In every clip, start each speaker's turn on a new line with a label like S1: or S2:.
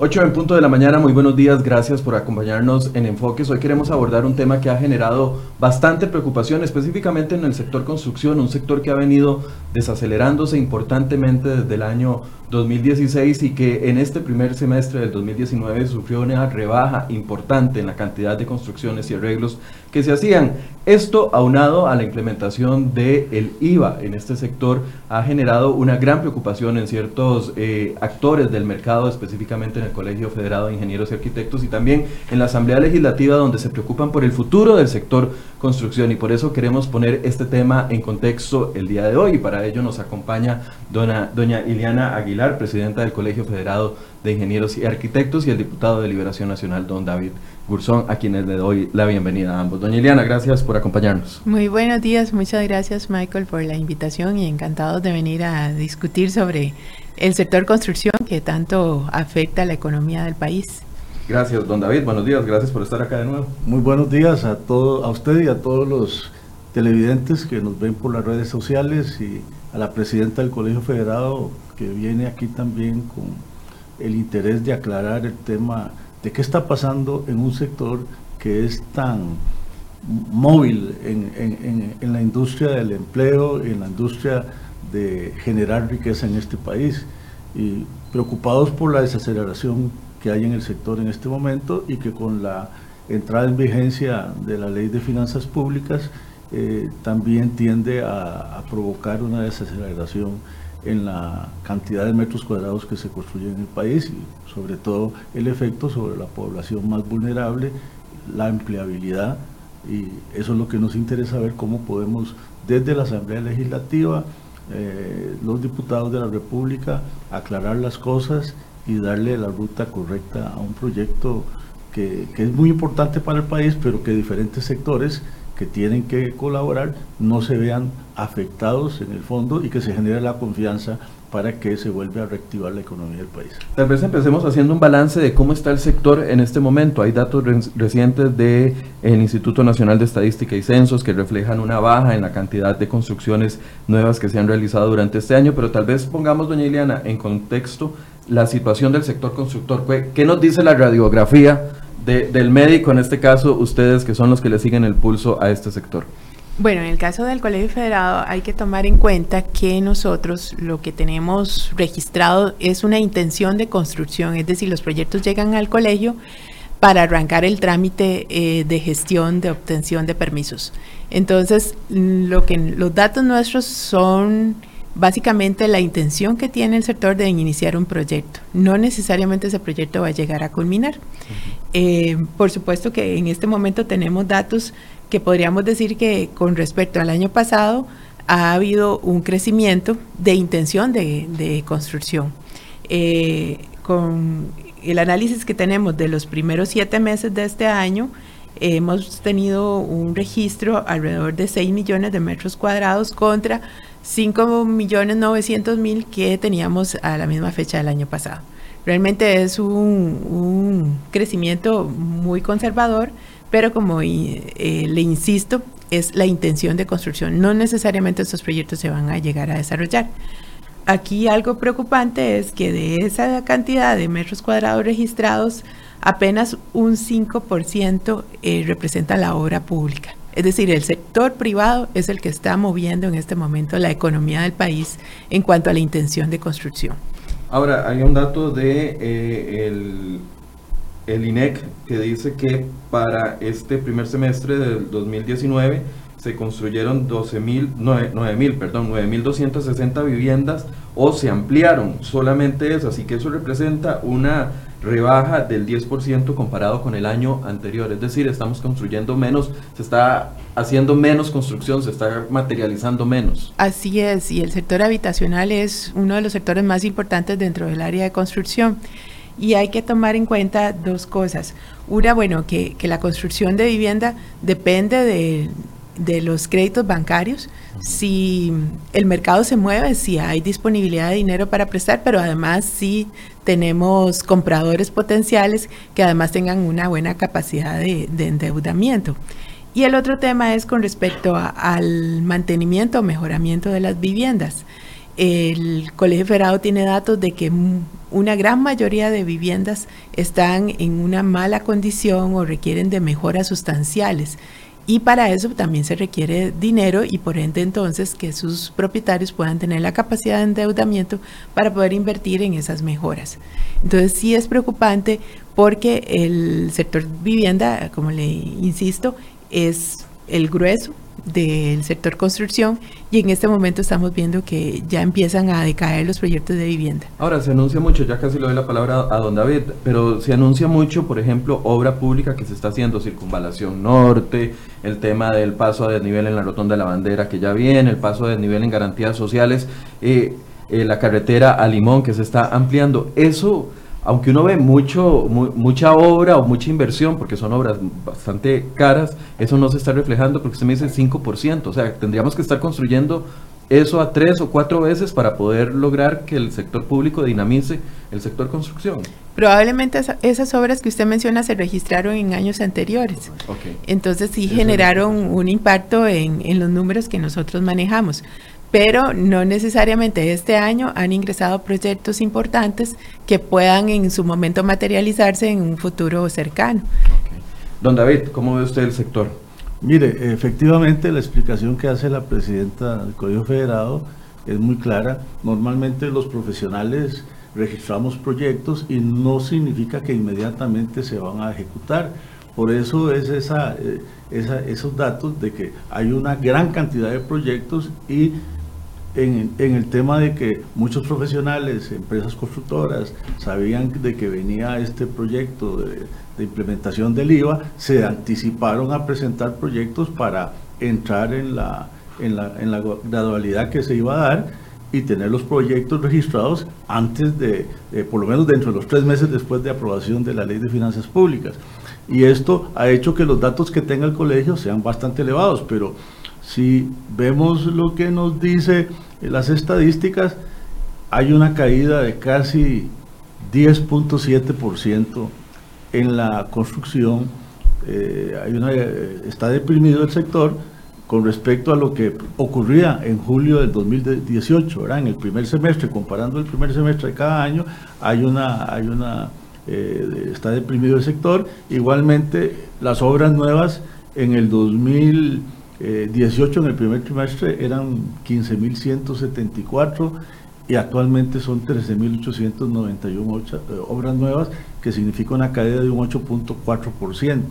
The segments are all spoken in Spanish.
S1: 8 en punto de la mañana, muy buenos días, gracias por acompañarnos en Enfoques. Hoy queremos abordar un tema que ha generado bastante preocupación, específicamente en el sector construcción, un sector que ha venido desacelerándose importantemente desde el año 2016 y que en este primer semestre del 2019 sufrió una rebaja importante en la cantidad de construcciones y arreglos que se hacían. Esto, aunado a la implementación del el IVA en este sector, ha generado una gran preocupación en ciertos eh, actores del mercado, específicamente en el Colegio Federado de Ingenieros y Arquitectos y también en la Asamblea Legislativa, donde se preocupan por el futuro del sector construcción. Y por eso queremos poner este tema en contexto el día de hoy. Y para ello nos acompaña dona, doña Iliana Aguilar, presidenta del Colegio Federado de Ingenieros y Arquitectos, y el diputado de Liberación Nacional, don David Gurzón, a quienes le doy la bienvenida a ambos. Doña Iliana, gracias por acompañarnos.
S2: Muy buenos días, muchas gracias Michael por la invitación y encantados de venir a discutir sobre el sector construcción que tanto afecta a la economía del país.
S1: Gracias, don David. Buenos días, gracias por estar acá de nuevo.
S3: Muy buenos días a todo, a usted y a todos los televidentes que nos ven por las redes sociales y a la presidenta del Colegio Federado que viene aquí también con el interés de aclarar el tema de qué está pasando en un sector que es tan móvil en, la industria del empleo, en la industria de generar riqueza en este país. Y preocupados por la desaceleración que hay en el sector en este momento y que con la entrada en vigencia de la ley de finanzas públicas eh, también tiende a, provocar una desaceleración en la cantidad de metros cuadrados que se construyen en el país y sobre todo el efecto sobre la población más vulnerable, la empleabilidad. Y eso es lo que nos interesa ver cómo podemos desde la Asamblea Legislativa, eh, los diputados de la República, aclarar las cosas y darle la ruta correcta a un proyecto que es muy importante para el país, pero que diferentes sectores que tienen que colaborar no se vean afectados en el fondo y que se genere la confianza para que se vuelva a reactivar la economía del país.
S1: Tal vez empecemos haciendo un balance de cómo está el sector en este momento. Hay datos recientes del Instituto Nacional de Estadística y Censos que reflejan una baja en la cantidad de construcciones nuevas que se han realizado durante este año, pero tal vez pongamos, doña Ileana, en contexto la situación del sector constructor. ¿Qué nos dice la radiografía del médico, en este caso, ustedes que son los que le siguen el pulso a este sector?
S2: Bueno, en el caso del Colegio Federado hay que tomar en cuenta que nosotros lo que tenemos registrado es una intención de construcción, es decir, los proyectos llegan al colegio para arrancar el trámite eh, de gestión de obtención de permisos. Entonces, lo que los datos nuestros son básicamente la intención que tiene el sector de iniciar un proyecto. No necesariamente ese proyecto va a llegar a culminar. Eh, por supuesto que en este momento tenemos datos que podríamos decir que con respecto al año pasado ha habido un crecimiento de intención de, construcción. Eh, con el análisis que tenemos de los primeros siete meses de este año, hemos tenido un registro alrededor de 6 millones de metros cuadrados contra 5 millones 900 mil que teníamos a la misma fecha del año pasado. Realmente es un crecimiento muy conservador pero como eh, le insisto, es la intención de construcción. No necesariamente estos proyectos se van a llegar a desarrollar. Aquí algo preocupante es que de esa cantidad de metros cuadrados registrados, apenas un 5% eh, representa la obra pública. Es decir, el sector privado es el que está moviendo en este momento la economía del país en cuanto a la intención de construcción.
S1: Ahora, hay un dato de eh, el INEC que dice que para este primer semestre del 2019 se construyeron 12.000, 9.000, perdón, 9.260 viviendas o se ampliaron solamente eso, así que eso representa una rebaja del 10% comparado con el año anterior, es decir, estamos construyendo menos, se está haciendo menos construcción, se está materializando menos.
S2: Así es, y el sector habitacional es uno de los sectores más importantes dentro del área de construcción. Y hay que tomar en cuenta dos cosas. Una, bueno, que, la construcción de vivienda depende de, los créditos bancarios, si el mercado se mueve, si hay disponibilidad de dinero para prestar, pero además si tenemos compradores potenciales que además tengan una buena capacidad de, endeudamiento. Y el otro tema es con respecto al mantenimiento o mejoramiento de las viviendas. el Colegio Federado tiene datos de que una gran mayoría de viviendas están en una mala condición o requieren de mejoras sustanciales. Y para eso también se requiere dinero y por ende entonces que sus propietarios puedan tener la capacidad de endeudamiento para poder invertir en esas mejoras. Entonces sí es preocupante porque el sector vivienda, como le insisto, es el grueso del sector construcción y en este momento estamos viendo que ya empiezan a decaer los proyectos de vivienda.
S1: Ahora, se anuncia mucho, ya casi le doy la palabra a don David, pero se anuncia mucho, por ejemplo, obra pública que se está haciendo, circunvalación norte, el tema del paso a desnivel en la rotonda de la bandera que ya viene, el paso a desnivel en garantías sociales, eh, eh, la carretera a Limón que se está ampliando. Eso aunque uno ve mucho, mucha obra o mucha inversión, porque son obras bastante caras, eso no se está reflejando porque usted me dice 5%, o sea, tendríamos que estar construyendo eso a tres o cuatro veces para poder lograr que el sector público dinamice el sector construcción.
S2: Probablemente esas obras que usted menciona se registraron en años anteriores. Entonces sí generaron un impacto en, en los números que nosotros manejamos pero no necesariamente este año han ingresado proyectos importantes que puedan en su momento materializarse en un futuro cercano.
S1: Don David, ¿cómo ve usted el sector?
S3: Mire, efectivamente la explicación que hace la presidenta del Código Federado es muy clara. Normalmente los profesionales registramos proyectos y no significa que inmediatamente se van a ejecutar. Por eso es esa, eh, esos datos de que hay una gran cantidad de proyectos y en, el tema de que muchos profesionales, empresas constructoras, sabían de que venía este proyecto de, implementación del IVA, se anticiparon a presentar proyectos para entrar en la, en la, en la gradualidad que se iba a dar y tener los proyectos registrados antes de, por lo menos dentro de los tres meses después de aprobación de la ley de finanzas públicas. Y esto ha hecho que los datos que tenga el colegio sean bastante elevados, pero si vemos lo que nos dice las estadísticas, hay una caída de casi 10.7% en la construcción. Eh, hay una, está deprimido el sector con respecto a lo que ocurría en julio del 2018, En el primer semestre, comparando el primer semestre de cada año, hay una, hay una, eh, está deprimido el sector. Igualmente, las obras nuevas en el 2000 18 eh, en el primer trimestre eran 15.174 y actualmente son 13.891 eh, obras nuevas, que significa una caída de un 8.4%.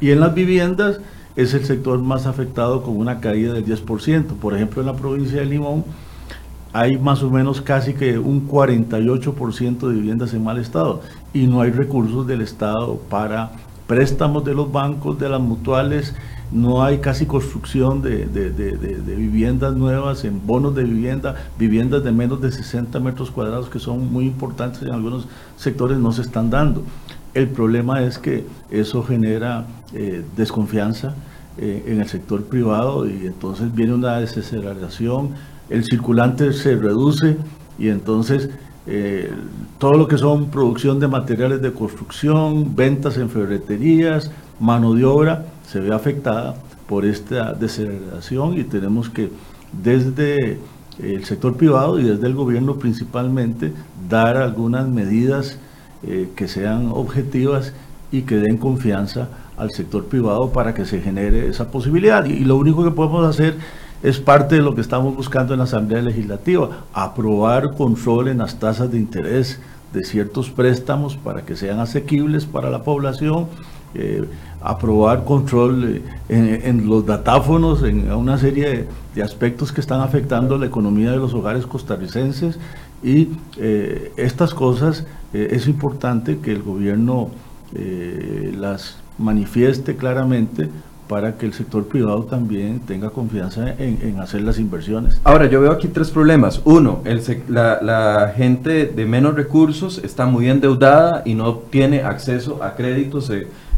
S3: Y en las viviendas es el sector más afectado con una caída del 10%. Por ejemplo, en la provincia de Limón hay más o menos casi que un 48% de viviendas en mal estado y no hay recursos del Estado para préstamos de los bancos, de las mutuales, no hay casi construcción de, viviendas nuevas, en bonos de vivienda, viviendas de menos de 60 metros cuadrados que son muy importantes en algunos sectores no se están dando. El problema es que eso genera eh, desconfianza eh, en el sector privado y entonces viene una desaceleración, el circulante se reduce y entonces eh, todo lo que son producción de materiales de construcción, ventas en ferreterías, mano de obra, se ve afectada por esta deceleración y tenemos que desde el sector privado y desde el gobierno principalmente dar algunas medidas eh, que sean objetivas y que den confianza al sector privado para que se genere esa posibilidad. Y, lo único que podemos hacer es parte de lo que estamos buscando en la Asamblea Legislativa, aprobar control en las tasas de interés de ciertos préstamos para que sean asequibles para la población, eh, aprobar control eh, en, los datáfonos, en una serie de, aspectos que están afectando la economía de los hogares costarricenses y eh, estas cosas es importante que el gobierno las manifieste claramente para que el sector privado también tenga confianza en, hacer las inversiones.
S1: Ahora, yo veo aquí tres problemas. Uno, el, la, la, gente de menos recursos está muy endeudada y no tiene acceso a créditos.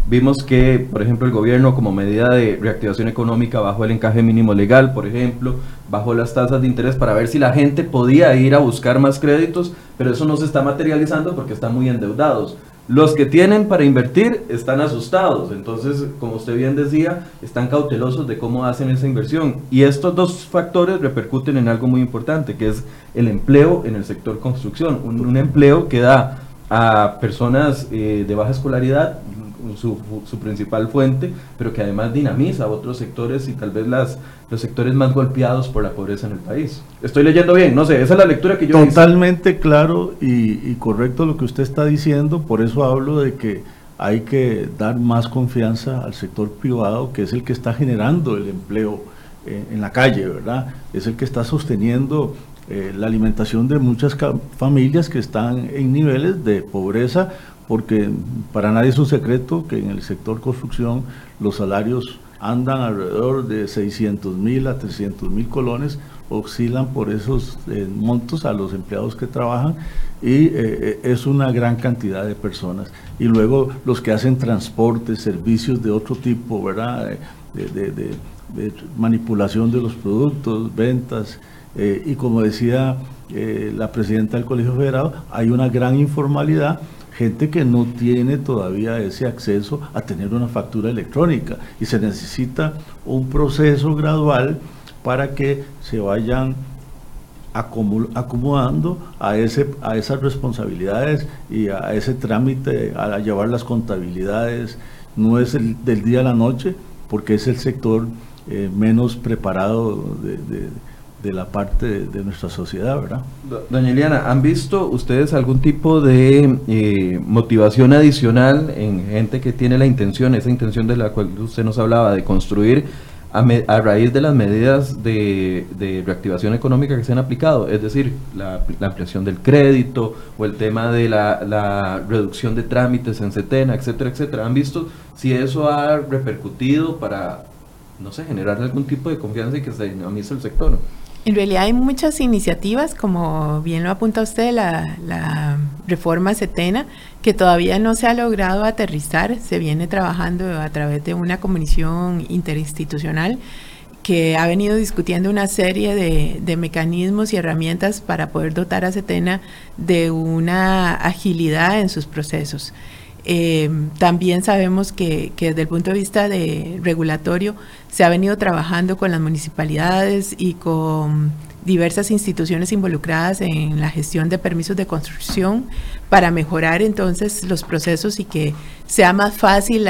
S1: Vimos que, por ejemplo, el gobierno como medida de reactivación económica bajó el encaje mínimo legal, por ejemplo, bajó las tasas de interés para ver si la gente podía ir a buscar más créditos, pero eso no se está materializando porque están muy endeudados. Los que tienen para invertir están asustados, entonces, como usted bien decía, están cautelosos de cómo hacen esa inversión. Y estos dos factores repercuten en algo muy importante, que es el empleo en el sector construcción. Un, empleo que da a personas eh, de baja escolaridad su, su, principal fuente, pero que además dinamiza otros sectores y tal vez las, los sectores más golpeados por la pobreza en el país. Estoy leyendo bien, no sé, esa es la lectura que yo
S3: Totalmente claro y, correcto lo que usted está diciendo, por eso hablo de que hay que dar más confianza al sector privado, que es el que está generando el empleo eh, en la calle, ¿verdad? Es el que está sosteniendo eh, la alimentación de muchas familias que están en niveles de pobreza porque para nadie es un secreto que en el sector construcción los salarios andan alrededor de 600 mil a 300 mil colones, oscilan por esos eh, montos a los empleados que trabajan y eh, eh, es una gran cantidad de personas. Y luego los que hacen transporte, servicios de otro tipo, ¿verdad? De, manipulación de los productos, ventas. y como decía la presidenta del Colegio Federado, hay una gran informalidad gente que no tiene todavía ese acceso a tener una factura electrónica y se necesita un proceso gradual para que se vayan acomodando a, ese, a esas responsabilidades y a ese trámite, a llevar las contabilidades. No es el del día a la noche, porque es el sector eh, menos preparado de la parte de, nuestra sociedad, ¿verdad?
S1: Doña Eliana, ¿han visto ustedes algún tipo de eh, motivación adicional en gente que tiene la intención, esa intención de la cual usted nos hablaba, de construir a, raíz de las medidas de, reactivación económica que se han aplicado? Es decir, la, ampliación del crédito o el tema de la, la reducción de trámites en CETENA, etcétera, etcétera. ¿Han visto si eso ha repercutido para, no sé, generar algún tipo de confianza y que se dinamice el sector?
S2: En realidad hay muchas iniciativas, como bien lo apunta usted, la, reforma CETENA, que todavía no se ha logrado aterrizar. Se viene trabajando a través de una comisión interinstitucional que ha venido discutiendo una serie de, mecanismos y herramientas para poder dotar a CETENA de una agilidad en sus procesos. Eh, también sabemos que, desde el punto de vista de regulatorio se ha venido trabajando con las municipalidades y con diversas instituciones involucradas en la gestión de permisos de construcción para mejorar entonces los procesos y que sea más fácil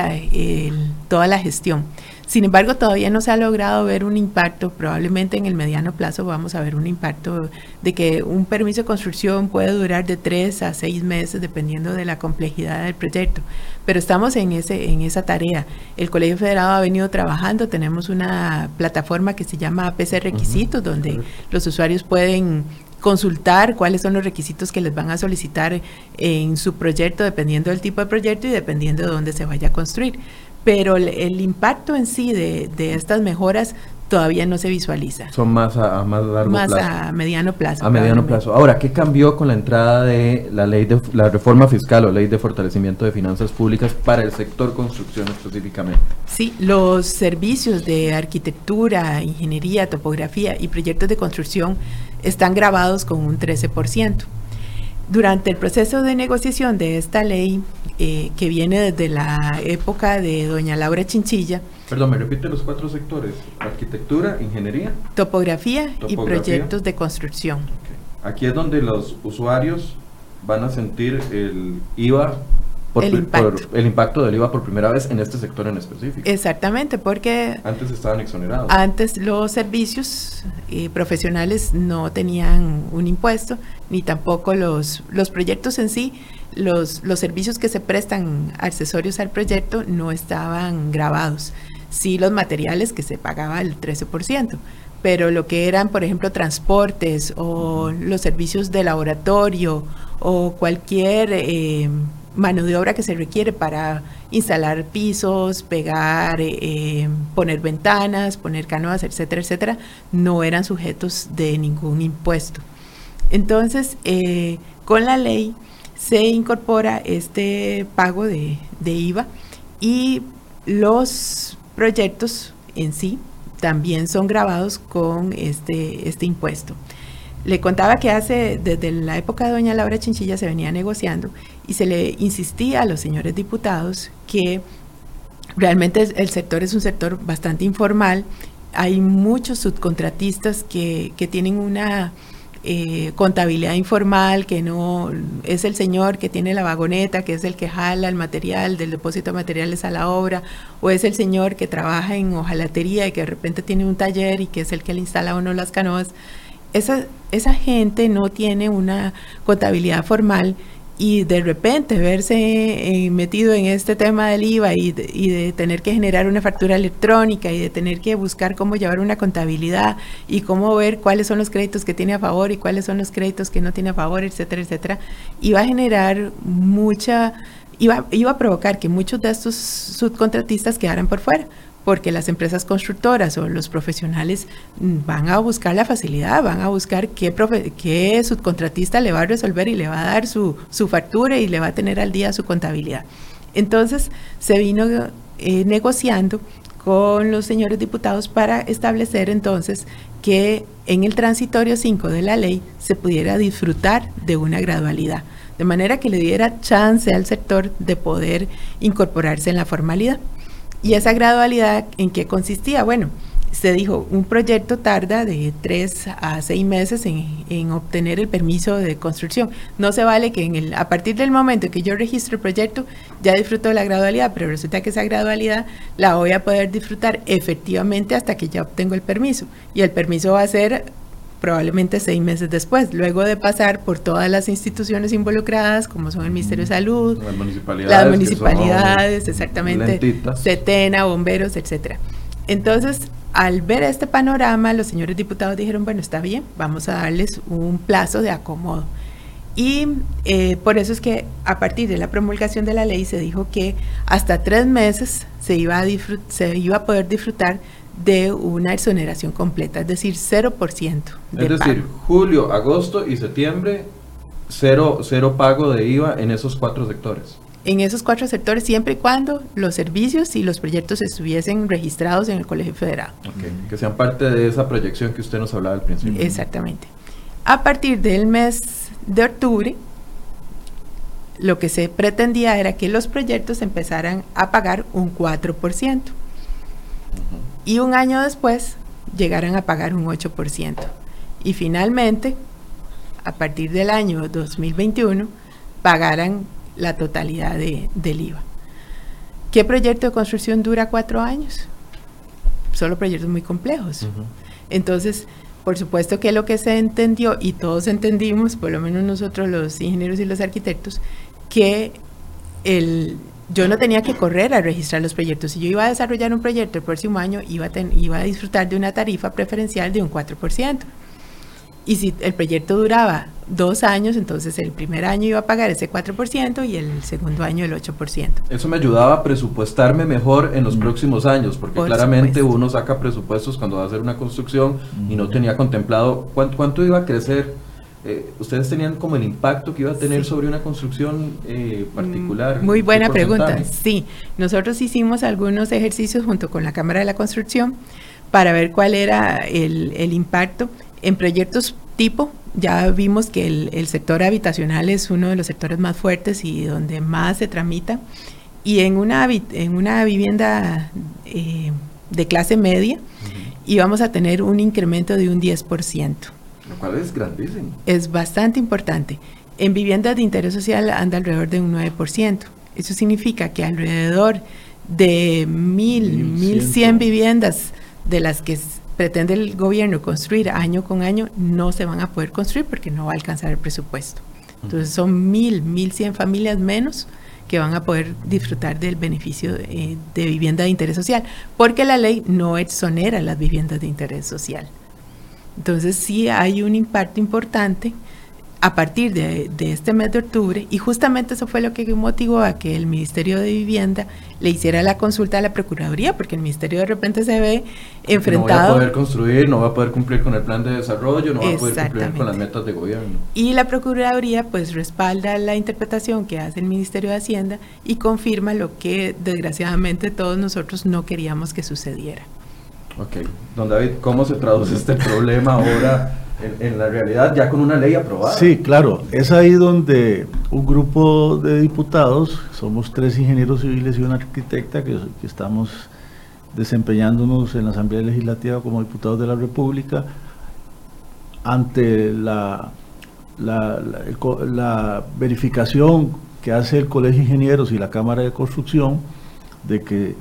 S2: toda la gestión. Sin embargo, todavía no se ha logrado ver un impacto, probablemente en el mediano plazo vamos a ver un impacto de que un permiso de construcción puede durar de tres a seis meses dependiendo de la complejidad del proyecto. Pero estamos en, ese, en esa tarea. El Colegio Federado ha venido trabajando, tenemos una plataforma que se llama APC Requisitos, donde los usuarios pueden consultar cuáles son los requisitos que les van a solicitar en su proyecto, dependiendo del tipo de proyecto y dependiendo de dónde se vaya a construir pero el, impacto en sí de, estas mejoras todavía no se visualiza.
S1: Son más a, más largo
S2: plazo. Más a mediano plazo.
S1: A mediano plazo. Ahora, ¿qué cambió con la entrada de la ley de la reforma fiscal o ley de fortalecimiento de finanzas públicas para el sector construcción específicamente?
S2: Sí, los servicios de arquitectura, ingeniería, topografía y proyectos de construcción están grabados con un 13%. Durante el proceso de negociación de esta ley, eh, que viene desde la época de doña Laura Chinchilla.
S1: Perdón, me repite los cuatro sectores, arquitectura, ingeniería.
S2: Topografía, y proyectos de construcción.
S1: Aquí es donde los usuarios van a sentir el IVA el, impacto. el impacto del IVA por primera vez en este sector en específico.
S2: Exactamente, porque...
S1: Antes estaban exonerados.
S2: Antes los servicios eh, profesionales no tenían un impuesto, ni tampoco los, los proyectos en sí, los, los servicios que se prestan accesorios al proyecto no estaban grabados. Sí los materiales que se pagaba el 13% pero lo que eran, por ejemplo, transportes o los servicios de laboratorio o cualquier eh, mano de obra que se requiere para instalar pisos, pegar, eh, eh, poner ventanas, poner canoas, etcétera, etcétera, no eran sujetos de ningún impuesto. Entonces, eh, con la ley se incorpora este pago de, de IVA y los proyectos en sí también son grabados con este, este impuesto. Le contaba que hace, desde la época de doña Laura Chinchilla se venía negociando y se le insistía a los señores diputados que realmente el sector es un sector bastante informal. Hay muchos subcontratistas que, que tienen una eh, contabilidad informal, que no es el señor que tiene la vagoneta, que es el que jala el material del depósito de materiales a la obra, o es el señor que trabaja en hojalatería y que de repente tiene un taller y que es el que le instala uno las canoas. Esa, esa gente no tiene una contabilidad formal y de repente verse eh, metido en este tema del IVA y de, tener que generar una factura electrónica y de tener que buscar cómo llevar una contabilidad y cómo ver cuáles son los créditos que tiene a favor y cuáles son los créditos que no tiene a favor, etcétera, etcétera, iba a generar mucha, iba, iba a provocar que muchos de estos subcontratistas quedaran por fuera porque las empresas constructoras o los profesionales van a buscar la facilidad, van a buscar qué, qué subcontratista le va a resolver y le va a dar su, su, factura y le va a tener al día su contabilidad. Entonces se vino eh, negociando con los señores diputados para establecer entonces que en el transitorio 5 de la ley se pudiera disfrutar de una gradualidad, de manera que le diera chance al sector de poder incorporarse en la formalidad. ¿Y esa gradualidad en qué consistía? Bueno, se dijo, un proyecto tarda de tres a seis meses en, obtener el permiso de construcción. No se vale que en el, a partir del momento que yo registro el proyecto ya disfruto de la gradualidad, pero resulta que esa gradualidad la voy a poder disfrutar efectivamente hasta que ya obtengo el permiso. Y el permiso va a ser probablemente seis meses después, luego de pasar por todas las instituciones involucradas, como son el Ministerio de Salud, las municipalidades, las municipalidades exactamente, CETENA, bomberos, etcétera. Entonces, al ver este panorama, los señores diputados dijeron, bueno, está bien, vamos a darles un plazo de acomodo. Y eh, por eso es que a partir de la promulgación de la ley se dijo que hasta tres meses se iba a, se iba a poder disfrutar de una exoneración completa, es decir, 0%.
S1: De es decir, julio, agosto y septiembre, cero, cero pago de IVA en esos cuatro sectores.
S2: En esos cuatro sectores, siempre y cuando los servicios y los proyectos estuviesen registrados en el Colegio Federal.
S1: que sean parte de esa proyección que usted nos hablaba al principio.
S2: Exactamente. A partir del mes de octubre, lo que se pretendía era que los proyectos empezaran a pagar un 4% y un año después llegaran a pagar un 8%. Y finalmente, a partir del año 2021, pagaran la totalidad de, del IVA. ¿Qué proyecto de construcción dura cuatro años? Solo proyectos muy complejos. Entonces, por supuesto que lo que se entendió, y todos entendimos, por lo menos nosotros los ingenieros y los arquitectos, que el yo no tenía que correr a registrar los proyectos. Si yo iba a desarrollar un proyecto el próximo año, iba a, iba a disfrutar de una tarifa preferencial de un 4%. Y si el proyecto duraba dos años, entonces el primer año iba a pagar ese 4% y el segundo año el 8%.
S1: Eso me ayudaba a presupuestarme mejor en los mm. próximos años, porque claramente uno saca presupuestos cuando va a hacer una construcción y no tenía contemplado cuánto, cuánto iba a crecer eh, ¿ustedes tenían como el impacto que iba a tener sobre una construcción eh, particular?
S2: Muy buena pregunta, sí. Nosotros hicimos algunos ejercicios junto con la Cámara de la Construcción para ver cuál era el, impacto en proyectos tipo. Ya vimos que el, sector habitacional es uno de los sectores más fuertes y donde más se tramita. Y en una, en una vivienda eh, de clase media íbamos a tener un incremento de un 10%.
S1: Lo cual es grandísimo.
S2: Es bastante importante. En viviendas de interés social anda alrededor de un 9%. Eso significa que alrededor de mil, mil cien viviendas de las que pretende el gobierno construir año con año no se van a poder construir porque no va a alcanzar el presupuesto. Entonces son mil, mil cien familias menos que van a poder disfrutar del beneficio de, de vivienda de interés social, porque la ley no exonera las viviendas de interés social. Entonces sí hay un impacto importante a partir de, este mes de octubre y justamente eso fue lo que motivó a que el Ministerio de Vivienda le hiciera la consulta a la Procuraduría, porque el Ministerio de repente se ve enfrentado...
S1: No va a poder construir, no va a poder cumplir con el plan de desarrollo, no va a poder cumplir con las metas de gobierno.
S2: Y la Procuraduría pues respalda la interpretación que hace el Ministerio de Hacienda y confirma lo que desgraciadamente todos nosotros no queríamos que sucediera.
S1: Ok, don David, ¿cómo se traduce este problema ahora en, la realidad ya con una ley aprobada.
S3: Sí, claro, es ahí donde un grupo de diputados, somos tres ingenieros civiles y una arquitecta que, estamos desempeñándonos en la Asamblea Legislativa como diputados de la República, ante la, la, la verificación que hace el Colegio de Ingenieros y la Cámara de Construcción de que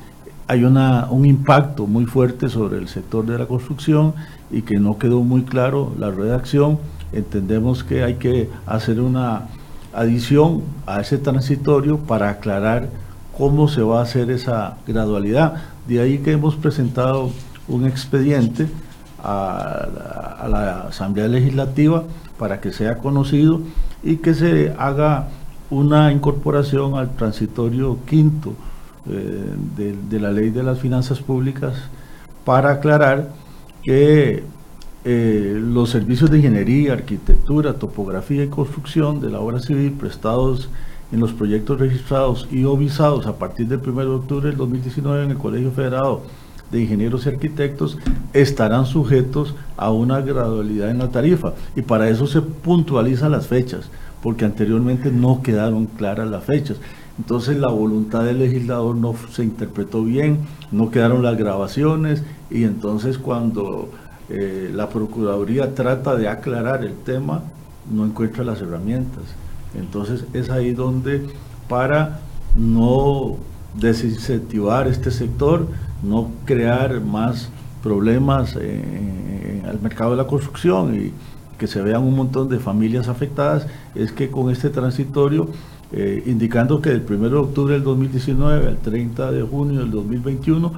S3: hay una, un impacto muy fuerte sobre el sector de la construcción y que no quedó muy claro la redacción. Entendemos que hay que hacer una adición a ese transitorio para aclarar cómo se va a hacer esa gradualidad. De ahí que hemos presentado un expediente a la, Asamblea Legislativa para que sea conocido y que se haga una incorporación al transitorio quinto eh, de, la ley de las finanzas públicas para aclarar que eh, los servicios de ingeniería, arquitectura, topografía y construcción de la obra civil prestados en los proyectos registrados y o visados a partir del 1 de octubre del 2019 en el Colegio Federado de Ingenieros y Arquitectos estarán sujetos a una gradualidad en la tarifa. Y para eso se puntualizan las fechas porque anteriormente no quedaron claras las fechas entonces la voluntad del legislador no se interpretó bien, no quedaron las grabaciones y entonces cuando eh, la Procuraduría trata de aclarar el tema, no encuentra las herramientas. Entonces es ahí donde para no desincentivar este sector, no crear más problemas al mercado de la construcción y que se vean un montón de familias afectadas, es que con este transitorio eh, indicando que del 1 de octubre del 2019 al 30 de junio del 2021,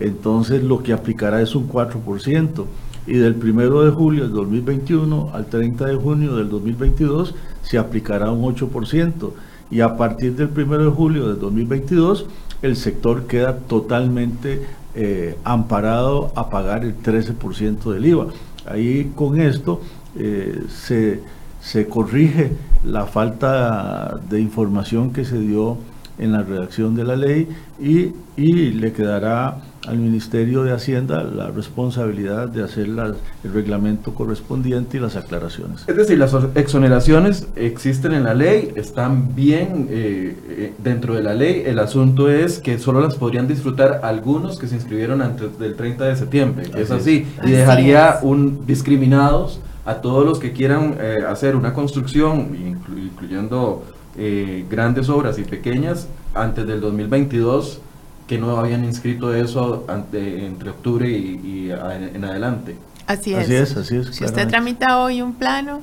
S3: entonces lo que aplicará es un 4%, y del 1 de julio del 2021 al 30 de junio del 2022 se aplicará un 8%, y a partir del 1 de julio del 2022 el sector queda totalmente eh, amparado a pagar el 13% del IVA. Ahí con esto eh, se se corrige la falta de información que se dio en la redacción de la ley y, le quedará al Ministerio de Hacienda la responsabilidad de hacer el reglamento correspondiente y las aclaraciones.
S1: Es decir, las exoneraciones existen en la ley, están bien eh, eh, dentro de la ley, el asunto es que solo las podrían disfrutar algunos que se inscribieron antes del 30 de septiembre, es así, y dejaría un discriminados a todos los que quieran eh, hacer una construcción, incluyendo eh, grandes obras y pequeñas, antes del 2022, que no habían inscrito eso entre octubre y, en adelante.
S2: Así es. Así es, así es. Si usted tramita hoy un plano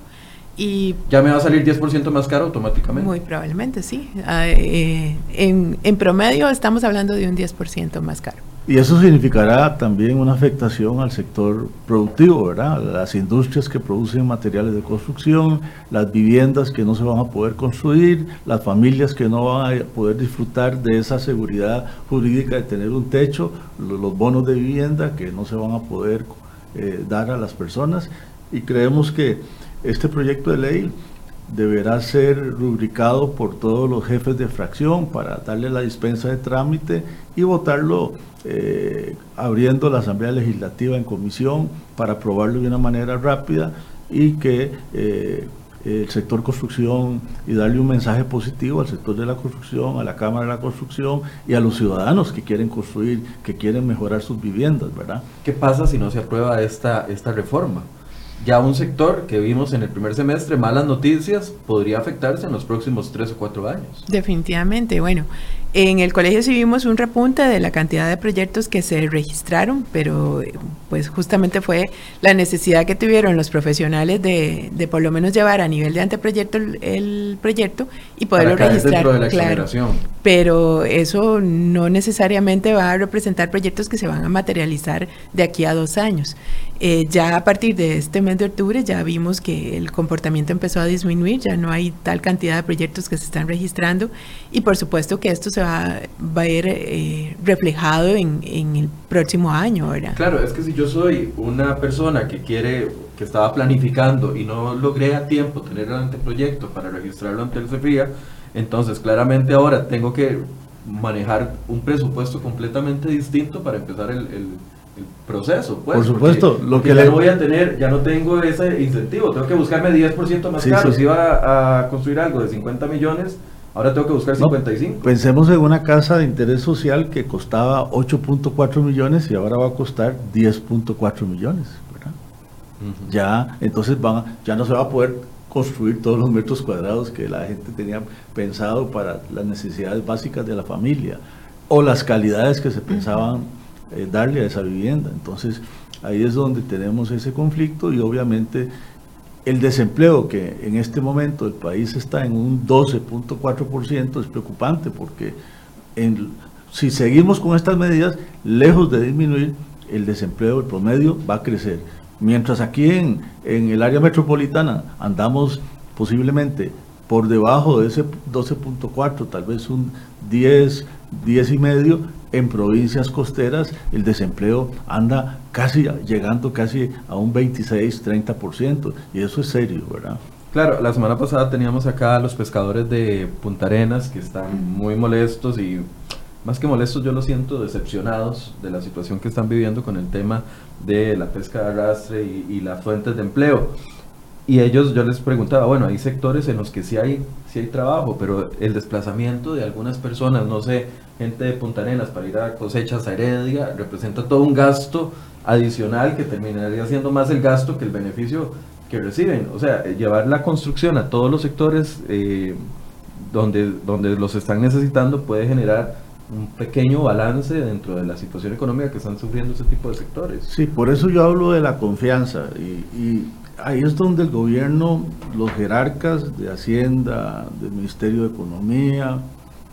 S2: y...
S1: ¿Ya me va a salir 10% más caro automáticamente?
S2: Muy probablemente, sí. Ah, eh, en, en promedio estamos hablando de un 10% más caro.
S3: Y eso significará también una afectación al sector productivo, ¿verdad? Las industrias que producen materiales de construcción, las viviendas que no se van a poder construir, las familias que no van a poder disfrutar de esa seguridad jurídica de tener un techo, los bonos de vivienda que no se van a poder eh, dar a las personas. Y creemos que este proyecto de ley deberá ser rubricado por todos los jefes de fracción para darle la dispensa de trámite y votarlo eh, abriendo la Asamblea Legislativa en comisión para aprobarlo de una manera rápida y que eh, el sector construcción y darle un mensaje positivo al sector de la construcción, a la Cámara de la Construcción y a los ciudadanos que quieren construir, que quieren mejorar sus viviendas, ¿verdad?
S1: ¿Qué pasa si no se aprueba esta, esta reforma? Ya un sector que vimos en el primer semestre, malas noticias, podría afectarse en los próximos tres o cuatro años.
S2: Definitivamente, bueno, en el colegio sí vimos un repunte de la cantidad de proyectos que se registraron, pero pues justamente fue la necesidad que tuvieron los profesionales de, de por lo menos llevar a nivel de anteproyecto el, proyecto y poderlo registrar.
S1: De la claro,
S2: pero eso no necesariamente va a representar proyectos que se van a materializar de aquí a dos años. Eh, ya a partir de este mes de octubre ya vimos que el comportamiento empezó a disminuir, ya no hay tal cantidad de proyectos que se están registrando y por supuesto que esto se va, a ver eh, reflejado en, el próximo año, ¿verdad?
S1: Claro, es que si yo soy una persona que quiere, que estaba planificando y no logré a tiempo tener el anteproyecto para registrarlo ante el CEFIA, entonces claramente ahora tengo que manejar un presupuesto completamente distinto para empezar el proceso. Pues,
S3: Por supuesto,
S1: lo que ya le... no voy a tener, ya no tengo ese incentivo, tengo que buscarme 10% más caro. Si iba a construir algo de 50 millones, ahora tengo que buscar 55.
S3: pensemos en una casa de interés social que costaba 8.4 millones y ahora va a costar 10.4 millones. Ya, entonces van, ya no se va a poder construir todos los metros cuadrados que la gente tenía pensado para las necesidades básicas de la familia o las calidades que se pensaban eh, darle a esa vivienda. Entonces, ahí es donde tenemos ese conflicto y obviamente el desempleo que en este momento el país está en un 12.4% es preocupante porque si seguimos con estas medidas, lejos de disminuir, el desempleo, el promedio va a crecer. Mientras aquí en, en el área metropolitana andamos posiblemente por debajo de ese 12.4, tal vez un 10, 10 y medio, en provincias costeras el desempleo anda casi llegando casi a un 26, 30%, y eso es serio, ¿verdad?
S1: Claro, la semana pasada teníamos acá a los pescadores de Punta Arenas que están muy molestos y más que molestos yo lo siento decepcionados de la situación que están viviendo con el tema de la pesca de arrastre y, y las fuentes de empleo. Y ellos, yo les preguntaba, bueno, hay sectores en los que sí hay, sí hay trabajo, pero el desplazamiento de algunas personas, no sé, gente de Punta Arenas para ir a cosechas a Heredia, representa todo un gasto adicional que terminaría siendo más el gasto que el beneficio que reciben. O sea, llevar la construcción a todos los sectores eh, donde, donde los están necesitando puede generar un pequeño balance dentro de la situación económica que están sufriendo ese tipo de sectores.
S3: Sí, por eso yo hablo de la confianza y ahí es donde el gobierno, los jerarcas de Hacienda, del Ministerio de Economía,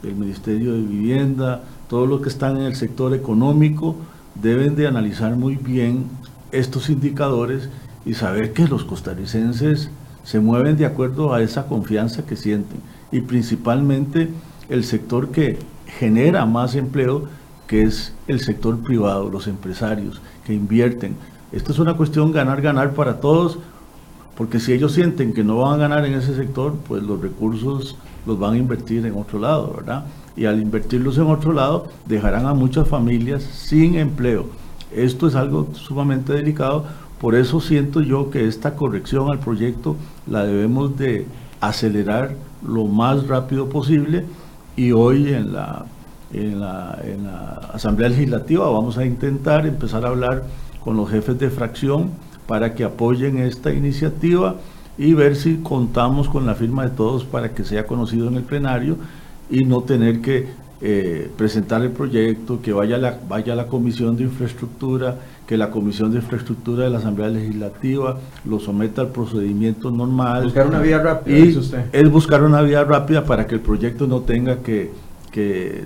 S3: del Ministerio de Vivienda, todos los que están en el sector económico, deben de analizar muy bien estos indicadores y saber que los costarricenses se mueven de acuerdo a esa confianza que sienten. Y principalmente el sector que genera más empleo, que es el sector privado, los empresarios que invierten. Esto es una cuestión ganar-ganar para todos, porque si ellos sienten que no van a ganar en ese sector, pues los recursos los van a invertir en otro lado, ¿verdad? Y al invertirlos en otro lado, dejarán a muchas familias sin empleo. Esto es algo sumamente delicado, por eso siento yo que esta corrección al proyecto la debemos de acelerar lo más rápido posible y hoy en la, en la, en la Asamblea Legislativa vamos a intentar empezar a hablar con los jefes de fracción para que apoyen esta iniciativa y ver si contamos con la firma de todos para que sea conocido en el plenario y no tener que eh, presentar el proyecto, que vaya la, vaya la Comisión de Infraestructura, que la Comisión de Infraestructura de la Asamblea Legislativa lo someta al procedimiento normal.
S1: Buscar una vía rápida,
S3: y usted. Es buscar una vía rápida para que el proyecto no tenga que, que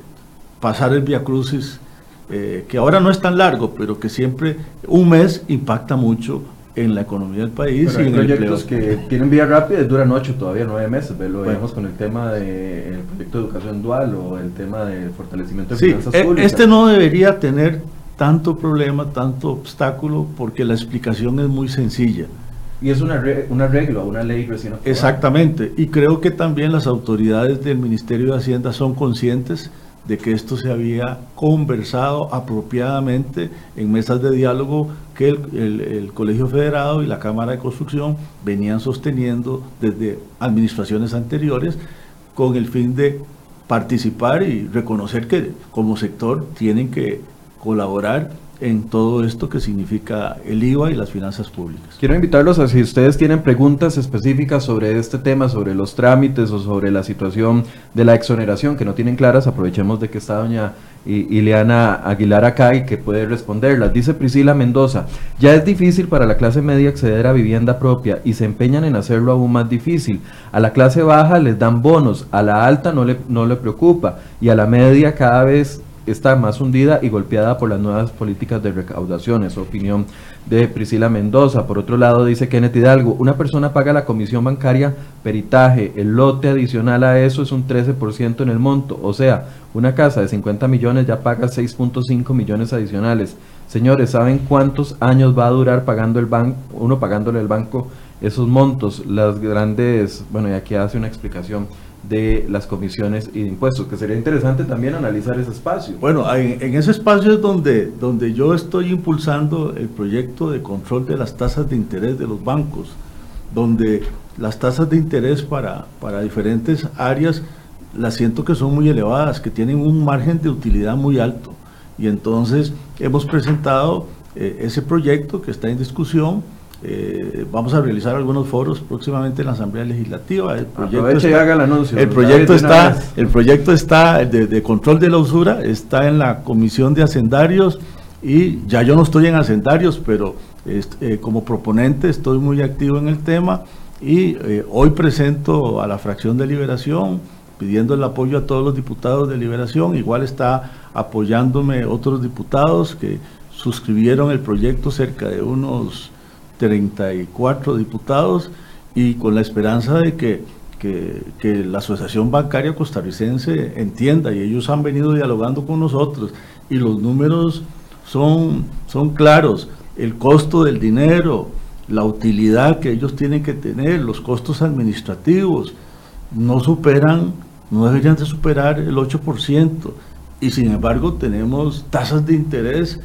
S3: pasar el vía crucis, eh, que ahora no es tan largo, pero que siempre un mes impacta mucho en la economía del país.
S1: y hay proyectos que tienen vía rápida y duran ocho, todavía nueve meses. Lo vemos con el tema del proyecto de educación dual o el tema del fortalecimiento de finanzas
S3: e,
S1: públicas.
S3: Este no debería tener tanto problema, tanto obstáculo, porque la explicación es muy sencilla.
S1: Y es una, una regla, una ley recién aprobada.
S3: Exactamente. Y creo que también las autoridades del Ministerio de Hacienda son conscientes de que esto se había conversado apropiadamente en mesas de diálogo que el, Colegio Federado y la Cámara de Construcción venían sosteniendo desde administraciones anteriores con el fin de participar y reconocer que como sector tienen que colaborar en todo esto que significa el IVA y las finanzas públicas.
S1: Quiero invitarlos a si ustedes tienen preguntas específicas sobre este tema, sobre los trámites o sobre la situación de la exoneración que no tienen claras, aprovechemos de que está doña Ileana Aguilar acá y que puede responderlas. Dice Priscila Mendoza, ya es difícil para la clase media acceder a vivienda propia y se empeñan en hacerlo aún más difícil. A la clase baja les dan bonos, a la alta no le, no le preocupa y a la media cada vez está más hundida y golpeada por las nuevas políticas de recaudación. Es opinión de Priscila Mendoza. Por otro lado, dice Kenneth Hidalgo, una persona paga la comisión bancaria peritaje, el lote adicional a eso es un 13% en el monto, o sea, una casa de 50 millones ya paga 6.5 millones adicionales. Señores, ¿saben cuántos años va a durar pagando el banco, uno pagándole al banco esos montos? Las grandes, bueno, y aquí hace una explicación de las comisiones y de impuestos, que sería interesante también analizar ese espacio.
S3: Bueno, en, ese espacio es donde, donde yo estoy impulsando el proyecto de control de las tasas de interés de los bancos, donde las tasas de interés para, para diferentes áreas las siento que son muy elevadas, que tienen un margen de utilidad muy alto. Y entonces hemos presentado eh, ese proyecto que está en discusión. Eh, vamos a realizar algunos foros próximamente en la Asamblea Legislativa.
S1: El proyecto está, haga el anuncio.
S3: El proyecto está, el proyecto está de, control de la usura, está en la Comisión de Hacendarios y ya yo no estoy en Hacendarios, pero eh, como proponente estoy muy activo en el tema y hoy presento a la fracción de liberación pidiendo el apoyo a todos los diputados de liberación. Igual está apoyándome otros diputados que suscribieron el proyecto, cerca de unos 34 diputados, y con la esperanza de que, que, la Asociación Bancaria Costarricense entienda, y ellos han venido dialogando con nosotros, y los números son, son claros, el costo del dinero, la utilidad que ellos tienen que tener, los costos administrativos, no superan no deberían de superar el 8%, y sin embargo tenemos tasas de interés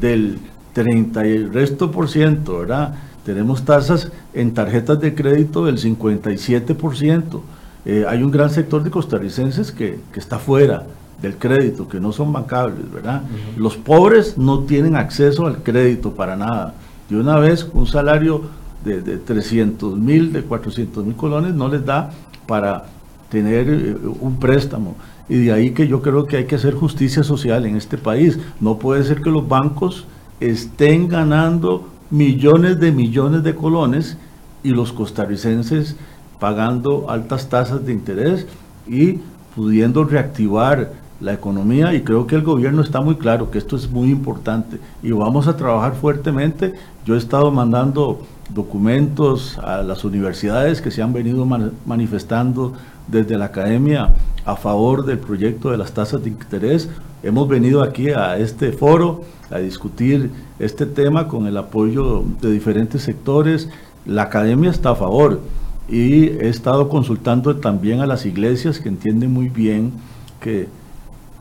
S3: del 30 y el resto por ciento, ¿verdad? Tenemos tasas en tarjetas de crédito del 57%. Eh, hay un gran sector de costarricenses que, está fuera del crédito, que no son bancables, ¿verdad? Los pobres no tienen acceso al crédito para nada. De una vez, un salario de, de 300 mil, de 400 mil colones no les da para tener eh, un préstamo. Y de ahí que yo creo que hay que hacer justicia social en este país. No puede ser que los bancos estén ganando millones de millones de colones y los costarricenses pagando altas tasas de interés y pudiendo reactivar la economía y creo que el gobierno está muy claro que esto es muy importante y vamos a trabajar fuertemente. Yo he estado mandando documentos a las universidades que se han venido manifestando desde la academia a favor del proyecto de las tasas de interés. Hemos venido aquí a este foro a discutir este tema con el apoyo de diferentes sectores. La academia está a favor y he estado consultando también a las iglesias que entienden muy bien que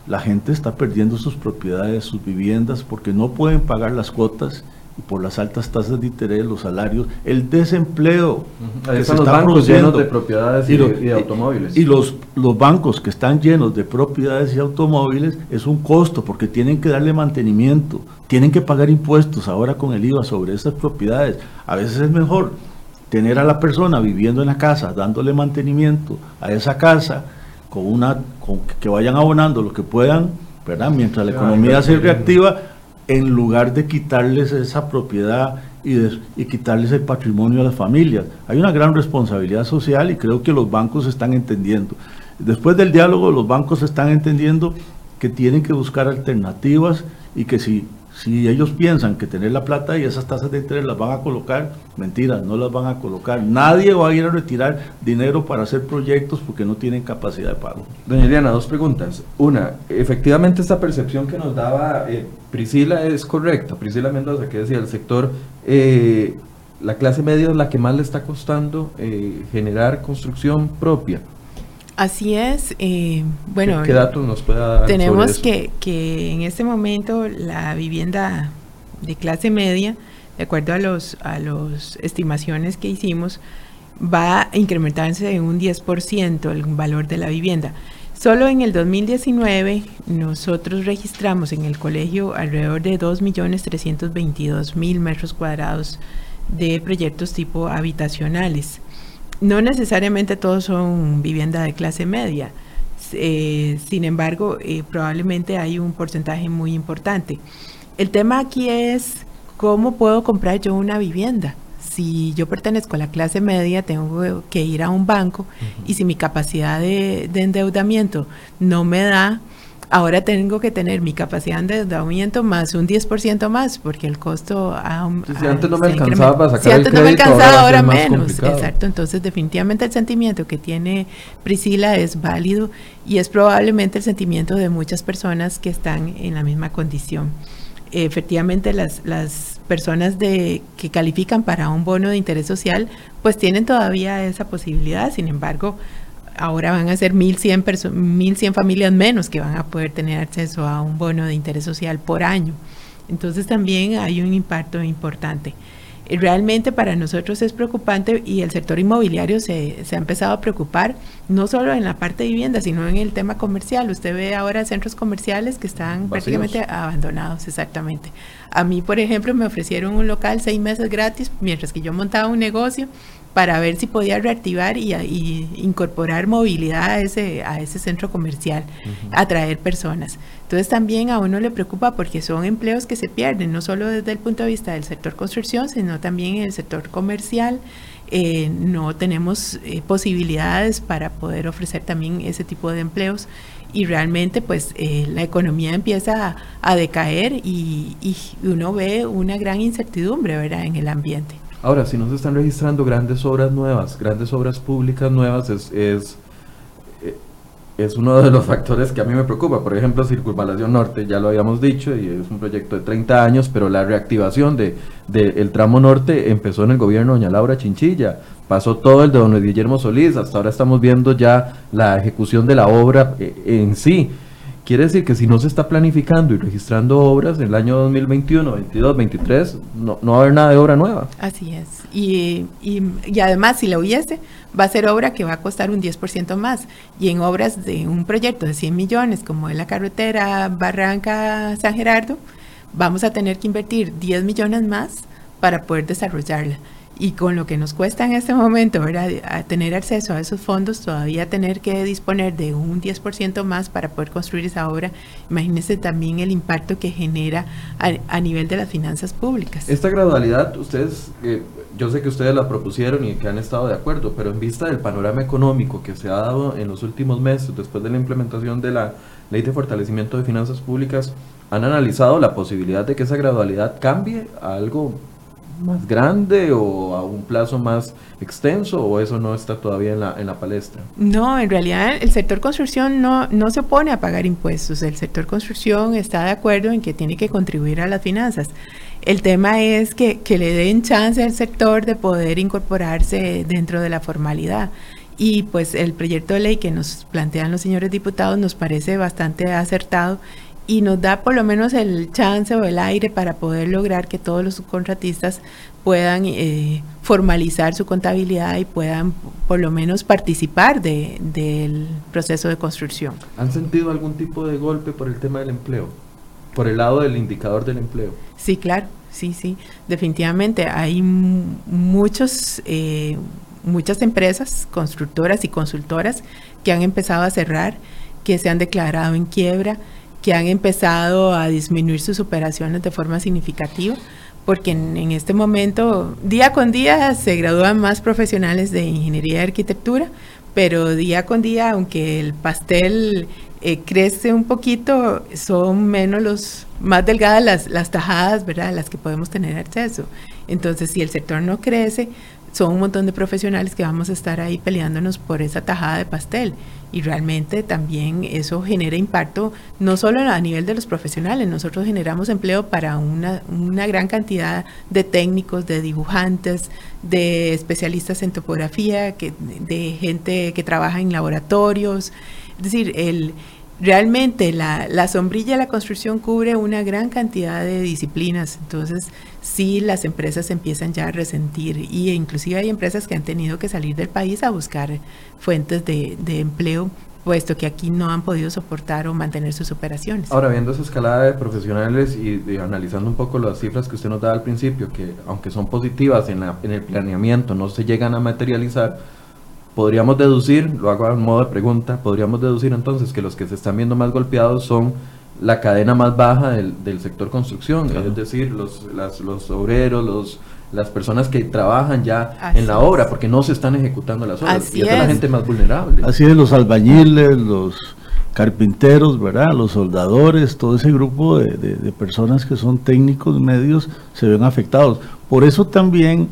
S3: la gente está perdiendo sus propiedades, sus viviendas, porque no pueden pagar las cuotas por las altas tasas de interés, los salarios, el desempleo
S1: que se está bancos llenos de propiedades y, de automóviles.
S3: Y los, los bancos que están llenos de propiedades y automóviles es un costo porque tienen que darle mantenimiento, tienen que pagar impuestos ahora con el IVA sobre esas propiedades. A veces es mejor tener a la persona viviendo en la casa, dándole mantenimiento a esa casa, con una con que vayan abonando lo que puedan, ¿verdad? Mientras la economía se reactiva en lugar de quitarles esa propiedad y, quitarles el patrimonio a las familias. Hay una gran responsabilidad social y creo que los bancos están entendiendo. Después del diálogo, los bancos están entendiendo que tienen que buscar alternativas y que si si ellos piensan que tener la plata y esas tasas de interés las van a colocar, mentira, no las van a colocar. Nadie va a ir a retirar dinero para hacer proyectos porque no tienen capacidad de pago.
S1: Doña Eliana, dos preguntas. Una, efectivamente esta percepción que nos daba eh, Priscila es correcta. Priscila Mendoza, que decía, el sector, eh, la clase media es la que más le está costando eh, generar construcción propia.
S2: Así es. Eh, bueno,
S1: ¿Qué, datos nos puede dar?
S2: Tenemos Que, que en este momento la vivienda de clase media, de acuerdo a los a las estimaciones que hicimos, va a incrementarse en un 10% el valor de la vivienda. Solo en el 2019 nosotros registramos en el colegio alrededor de 2.322.000 metros cuadrados de proyectos tipo habitacionales no necesariamente todos son vivienda de clase media. Eh, sin embargo, eh, probablemente hay un porcentaje muy importante. El tema aquí es cómo puedo comprar yo una vivienda. Si yo pertenezco a la clase media, tengo que ir a un banco y si mi capacidad de endeudamiento no me da, ahora tengo que tener mi capacidad de endeudamiento más un 10% más, porque el costo
S1: ha, si antes no me alcanzaba para sacar si
S2: antes no me alcanzaba, ahora, menos. Exacto, entonces definitivamente el sentimiento que tiene Priscila es válido y es probablemente el sentimiento de muchas personas que están en la misma condición. Efectivamente, las, las personas de, que califican para un bono de interés social, pues tienen todavía esa posibilidad, sin embargo, ahora van a ser 1.100, 1100 familias menos que van a poder tener acceso a un bono de interés social por año. Entonces también hay un impacto importante. Eh, realmente para nosotros es preocupante y el sector inmobiliario se, se, ha empezado a preocupar, no solo en la parte de vivienda, sino en el tema comercial. Usted ve ahora centros comerciales que están prácticamente abandonados, exactamente. A mí, por ejemplo, me ofrecieron un local seis meses gratis mientras que yo montaba un negocio para ver si podía reactivar y, incorporar movilidad a ese, a ese centro comercial, atraer personas. Entonces también a uno le preocupa porque son empleos que se pierden, no solo desde el punto de vista del sector construcción, sino también en el sector comercial. Eh, no tenemos eh, posibilidades para poder ofrecer también ese tipo de empleos y realmente pues eh, la economía empieza a, decaer y, y, uno ve una gran incertidumbre ¿verdad? en el ambiente.
S1: Ahora, si no se están registrando grandes obras nuevas, grandes obras públicas nuevas, es, es, eh, es uno de los factores que a mí me preocupa. Por ejemplo, Circunvalación Norte, ya lo habíamos dicho, y es un proyecto de 30 años, pero la reactivación del de, el tramo norte empezó en el gobierno de doña Laura Chinchilla. Pasó todo el de don Guillermo Solís, hasta ahora estamos viendo ya la ejecución de la obra eh, en sí. Quiere decir que si no se está planificando y registrando obras en el año 2021, 22, 23, no, no va a haber nada de obra nueva.
S2: Así es. Y, y, además, si la hubiese, va a ser obra que va a costar un 10% más. Y en obras de un proyecto de 100 millones, como es la carretera Barranca-San Gerardo, vamos a tener que invertir 10 millones más para poder desarrollarla y con lo que nos cuesta en este momento, ¿verdad? Tener acceso a esos fondos, todavía tener que disponer de un 10% más para poder construir esa obra, imagínense también el impacto que genera a, nivel de las finanzas públicas.
S1: Esta gradualidad, ustedes, eh, yo sé que ustedes la propusieron y que han estado de acuerdo, pero en vista del panorama económico que se ha dado en los últimos meses, después de la implementación de la Ley de Fortalecimiento de Finanzas Públicas, ¿han analizado la posibilidad de que esa gradualidad cambie a algo más grande o a un plazo más extenso o eso no está todavía en la, en la palestra?
S2: No, en realidad el sector construcción no, no se opone a pagar impuestos. El sector construcción está de acuerdo en que tiene que contribuir a las finanzas. El tema es que, que le den chance al sector de poder incorporarse dentro de la formalidad. Y pues el proyecto de ley que nos plantean los señores diputados nos parece bastante acertado y nos da por lo menos el chance o el aire para poder lograr que todos los subcontratistas puedan eh, formalizar su contabilidad y puedan por lo menos participar de, del proceso de construcción.
S1: ¿Han sentido algún tipo de golpe por el tema del empleo? Por el lado del indicador del empleo.
S2: Sí, claro, sí, sí, definitivamente. Hay muchos, eh, muchas empresas constructoras y consultoras que han empezado a cerrar, que se han declarado en quiebra que han empezado a disminuir sus operaciones de forma significativa, porque en, este momento, día con día, se gradúan más profesionales de ingeniería y arquitectura, pero día con día, aunque el pastel eh, crece un poquito, son menos los más delgadas las, las tajadas, ¿verdad?, las que podemos tener acceso. Entonces, si el sector no crece, son un montón de profesionales que vamos a estar ahí peleándonos por esa tajada de pastel. Y realmente también eso genera impacto no solo a nivel de los profesionales, nosotros generamos empleo para una, una gran cantidad de técnicos, de dibujantes, de especialistas en topografía, que, de gente que trabaja en laboratorios. Es decir, el, realmente la, la, sombrilla de la construcción cubre una gran cantidad de disciplinas, entonces sí las empresas empiezan ya a resentir y inclusive hay empresas que han tenido que salir del país a buscar fuentes de, de empleo puesto que aquí no han podido soportar o mantener sus operaciones.
S1: Ahora, viendo esa escalada de profesionales y, analizando un poco las cifras que usted nos da al principio, que aunque son positivas en, la, en el planeamiento, no se llegan a materializar, podríamos deducir, lo hago a modo de pregunta, podríamos deducir entonces que los que se están viendo más golpeados son la cadena más baja del, del sector construcción, es decir, los, los obreros, los, las personas que trabajan ya en la obra, porque no se están ejecutando las obras, y es, la gente más vulnerable.
S3: Así es, los albañiles, los carpinteros, ¿verdad? Los soldadores, todo ese grupo de, de personas que son técnicos medios se ven afectados. Por eso también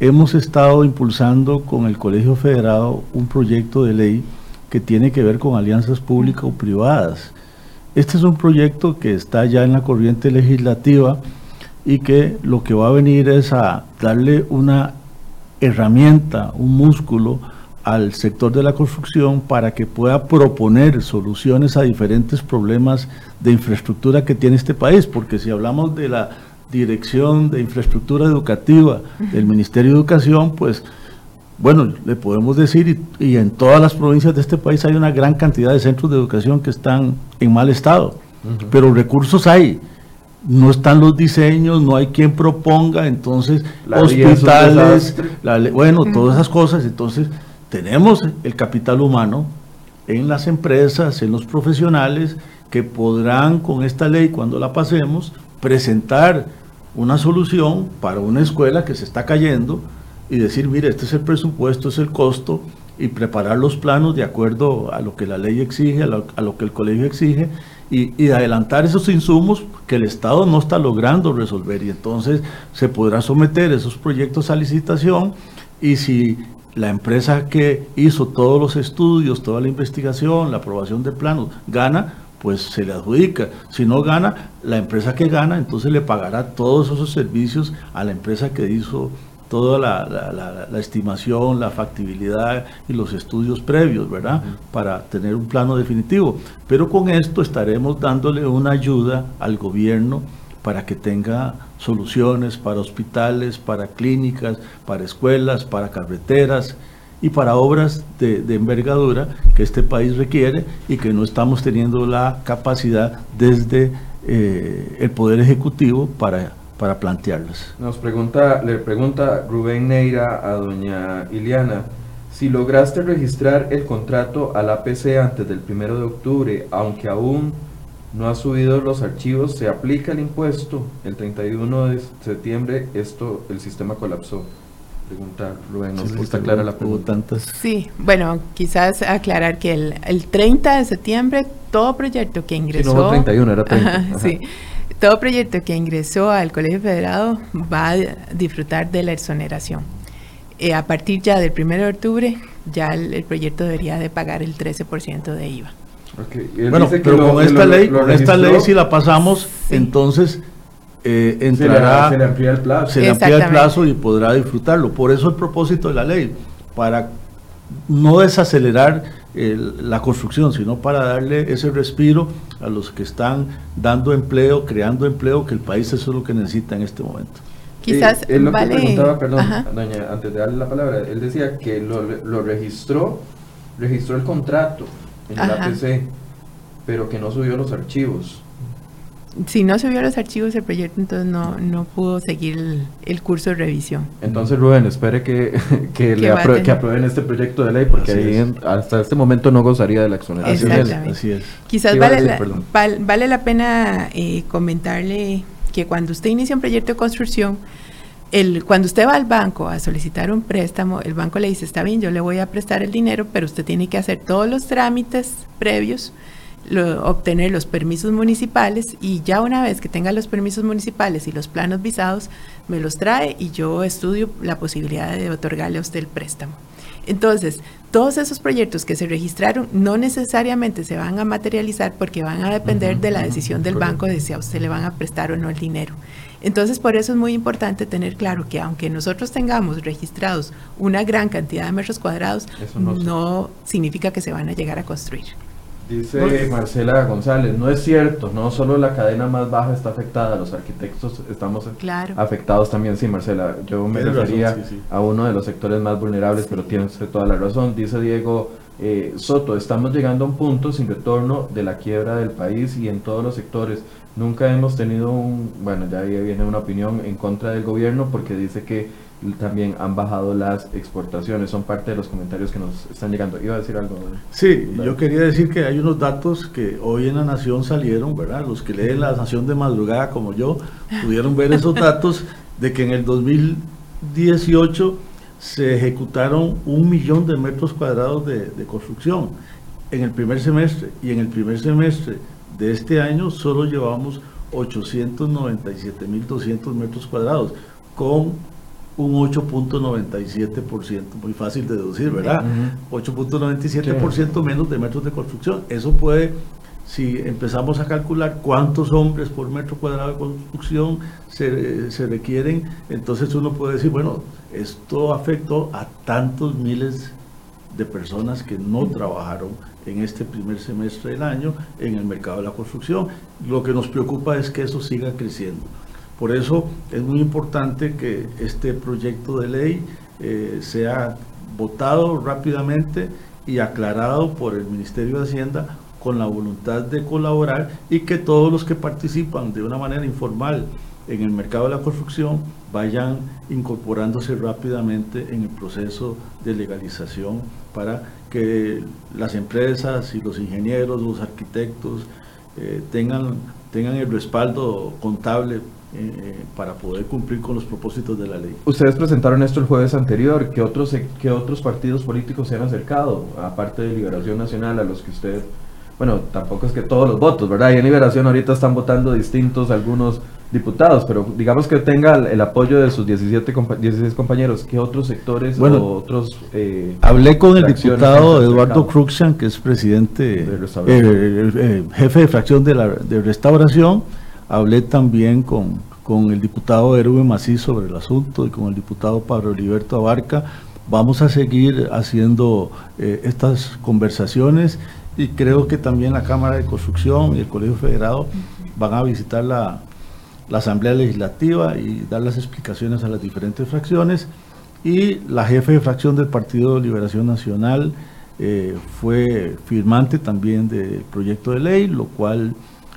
S3: hemos estado impulsando con el Colegio Federado un proyecto de ley que tiene que ver con alianzas públicas o privadas. Este es un proyecto que está ya en la corriente legislativa y que lo que va a venir es a darle una herramienta, un músculo al sector de la construcción para que pueda proponer soluciones a diferentes problemas de infraestructura que tiene este país, porque si hablamos de la Dirección de Infraestructura Educativa del Ministerio de Educación, pues bueno, le podemos decir, y, en todas las provincias de este país hay una gran cantidad de centros de educación que están en mal estado, pero recursos hay. No están los diseños, no hay quien proponga, entonces hospitales, bueno, todas esas cosas. Entonces, tenemos el capital humano en las empresas, en los profesionales, que podrán con esta ley, cuando la pasemos, presentar una solución para una escuela que se está cayendo y decir, mire, este es el presupuesto, es el costo, y preparar los planos de acuerdo a lo que la ley exige, a lo, que el colegio exige, y, adelantar esos insumos que el Estado no está logrando resolver. Y entonces se podrá someter esos proyectos a licitación y si la empresa que hizo todos los estudios, toda la investigación, la aprobación de planos, gana, pues se le adjudica. Si no gana, la empresa que gana, entonces le pagará todos esos servicios a la empresa que hizo toda la, estimación, la factibilidad y los estudios previos, ¿verdad? Para tener un plano definitivo. Pero con esto estaremos dándole una ayuda al gobierno para que tenga soluciones para hospitales, para clínicas, para escuelas, para carreteras y para obras de, envergadura que este país requiere y que no estamos teniendo la capacidad desde eh, el Poder Ejecutivo para para plantearlas.
S1: Nos pregunta, le pregunta Rubén Neira a doña Iliana, si lograste registrar el contrato al APC antes del 1 de octubre, aunque aún no ha subido los archivos, ¿se aplica el impuesto? El 31 de septiembre esto, el sistema colapsó. Pregunta Rubén, ¿nos está clara la pregunta?
S2: Sí, bueno, quizás aclarar que el, el 30 de septiembre todo proyecto que ingresó... Sí,
S1: no, 31, era 30.
S2: sí todo proyecto que ingresó al Colegio Federado va a disfrutar de la exoneración. Eh, a partir ya del 1 de octubre, ya el, proyecto debería de pagar el 13% de IVA.
S3: Bueno, pero con esta ley, con esta ley si la pasamos, entonces eh, entrará,
S1: se le, amplía el plazo.
S3: Se le amplía el plazo y podrá disfrutarlo. Por eso el propósito de la ley, para no desacelerar la construcción, sino para darle ese respiro a los que están dando empleo, creando empleo, que el país eso es lo que necesita en este momento.
S2: Quizás
S1: él lo que preguntaba, perdón, doña, antes de darle la palabra, él decía que lo, registró, registró el contrato en la APC, pero que no subió los archivos
S2: si no subió los archivos el proyecto, entonces no, no pudo seguir el, curso de revisión.
S1: Entonces, Rubén, espere que, que, le que aprueben este proyecto de ley, porque ahí hasta este momento no gozaría de la exoneración.
S2: Así es. Quizás vale, la, vale la pena eh, comentarle que cuando usted inicia un proyecto de construcción, el, cuando usted va al banco a solicitar un préstamo, el banco le dice, está bien, yo le voy a prestar el dinero, pero usted tiene que hacer todos los trámites previos obtener los permisos municipales y ya una vez que tenga los permisos municipales y los planos visados, me los trae y yo estudio la posibilidad de otorgarle a usted el préstamo. Entonces, todos esos proyectos que se registraron no necesariamente se van a materializar porque van a depender de la decisión del banco de si a usted le van a prestar o no el dinero. Entonces, por eso es muy importante tener claro que aunque nosotros tengamos registrados una gran cantidad de metros cuadrados, no significa que se van a llegar a construir.
S1: Dice Marcela González, no es cierto, no solo la cadena más baja está afectada, los arquitectos estamos afectados también, sí Marcela, yo me refería a uno de los sectores más vulnerables, pero tienes toda la razón. Dice Diego eh, Soto, estamos llegando a un punto sin retorno de la quiebra del país y en todos los sectores. Nunca hemos tenido un, bueno, ya viene una opinión en contra del gobierno porque dice que también han bajado las exportaciones. Son parte de los comentarios que nos están llegando. Iba a decir algo.
S3: Sí, yo quería decir que hay unos datos que hoy en la Nación salieron, ¿verdad? Los que leen la Nación de madrugada como yo pudieron ver esos datos de que en el 2018 se ejecutaron un millón de metros cuadrados de, de construcción en el primer semestre y en el primer semestre de este año solo llevamos 897.200 metros cuadrados con un 8.97%, muy fácil de deducir, ¿verdad? 8.97% menos de metros de construcción. Eso puede, si empezamos a calcular cuántos hombres por metro cuadrado de construcción se, se requieren, entonces uno puede decir, bueno, esto afectó a tantos miles de personas que no trabajaron en este primer semestre del año en el mercado de la construcción. Lo que nos preocupa es que eso siga creciendo. Por eso es muy importante que este proyecto de ley eh, sea votado rápidamente y aclarado por el Ministerio de Hacienda con la voluntad de colaborar y que todos los que participan de una manera informal en el mercado de la construcción vayan incorporándose rápidamente en el proceso de legalización para que las empresas y los ingenieros, los arquitectos eh, tengan, tengan el respaldo contable eh, para poder cumplir con los propósitos de la ley.
S1: Ustedes presentaron esto el jueves anterior, ¿qué otros, qué otros partidos políticos se han acercado, aparte de Liberación Nacional, a los que usted bueno, tampoco es que todos los votos, ¿verdad? Y en Liberación ahorita están votando distintos algunos diputados, pero digamos que tenga el, apoyo de sus 17 16 compañeros. ¿Qué otros sectores o otros...
S3: Eh, hablé con el diputado Eduardo Cruxian, que es presidente, eh, eh, jefe de fracción de, la, de restauración. Hablé también con, con el diputado Erwin Macís sobre el asunto y con el diputado Pablo Liberto Abarca. Vamos a seguir haciendo estas conversaciones y creo que también la Cámara de Construcción y el Colegio Federado van a visitar la, Asamblea Legislativa y dar las explicaciones a las diferentes fracciones. Y la jefe de fracción del Partido de Liberación Nacional eh, fue firmante también del proyecto de ley, lo cual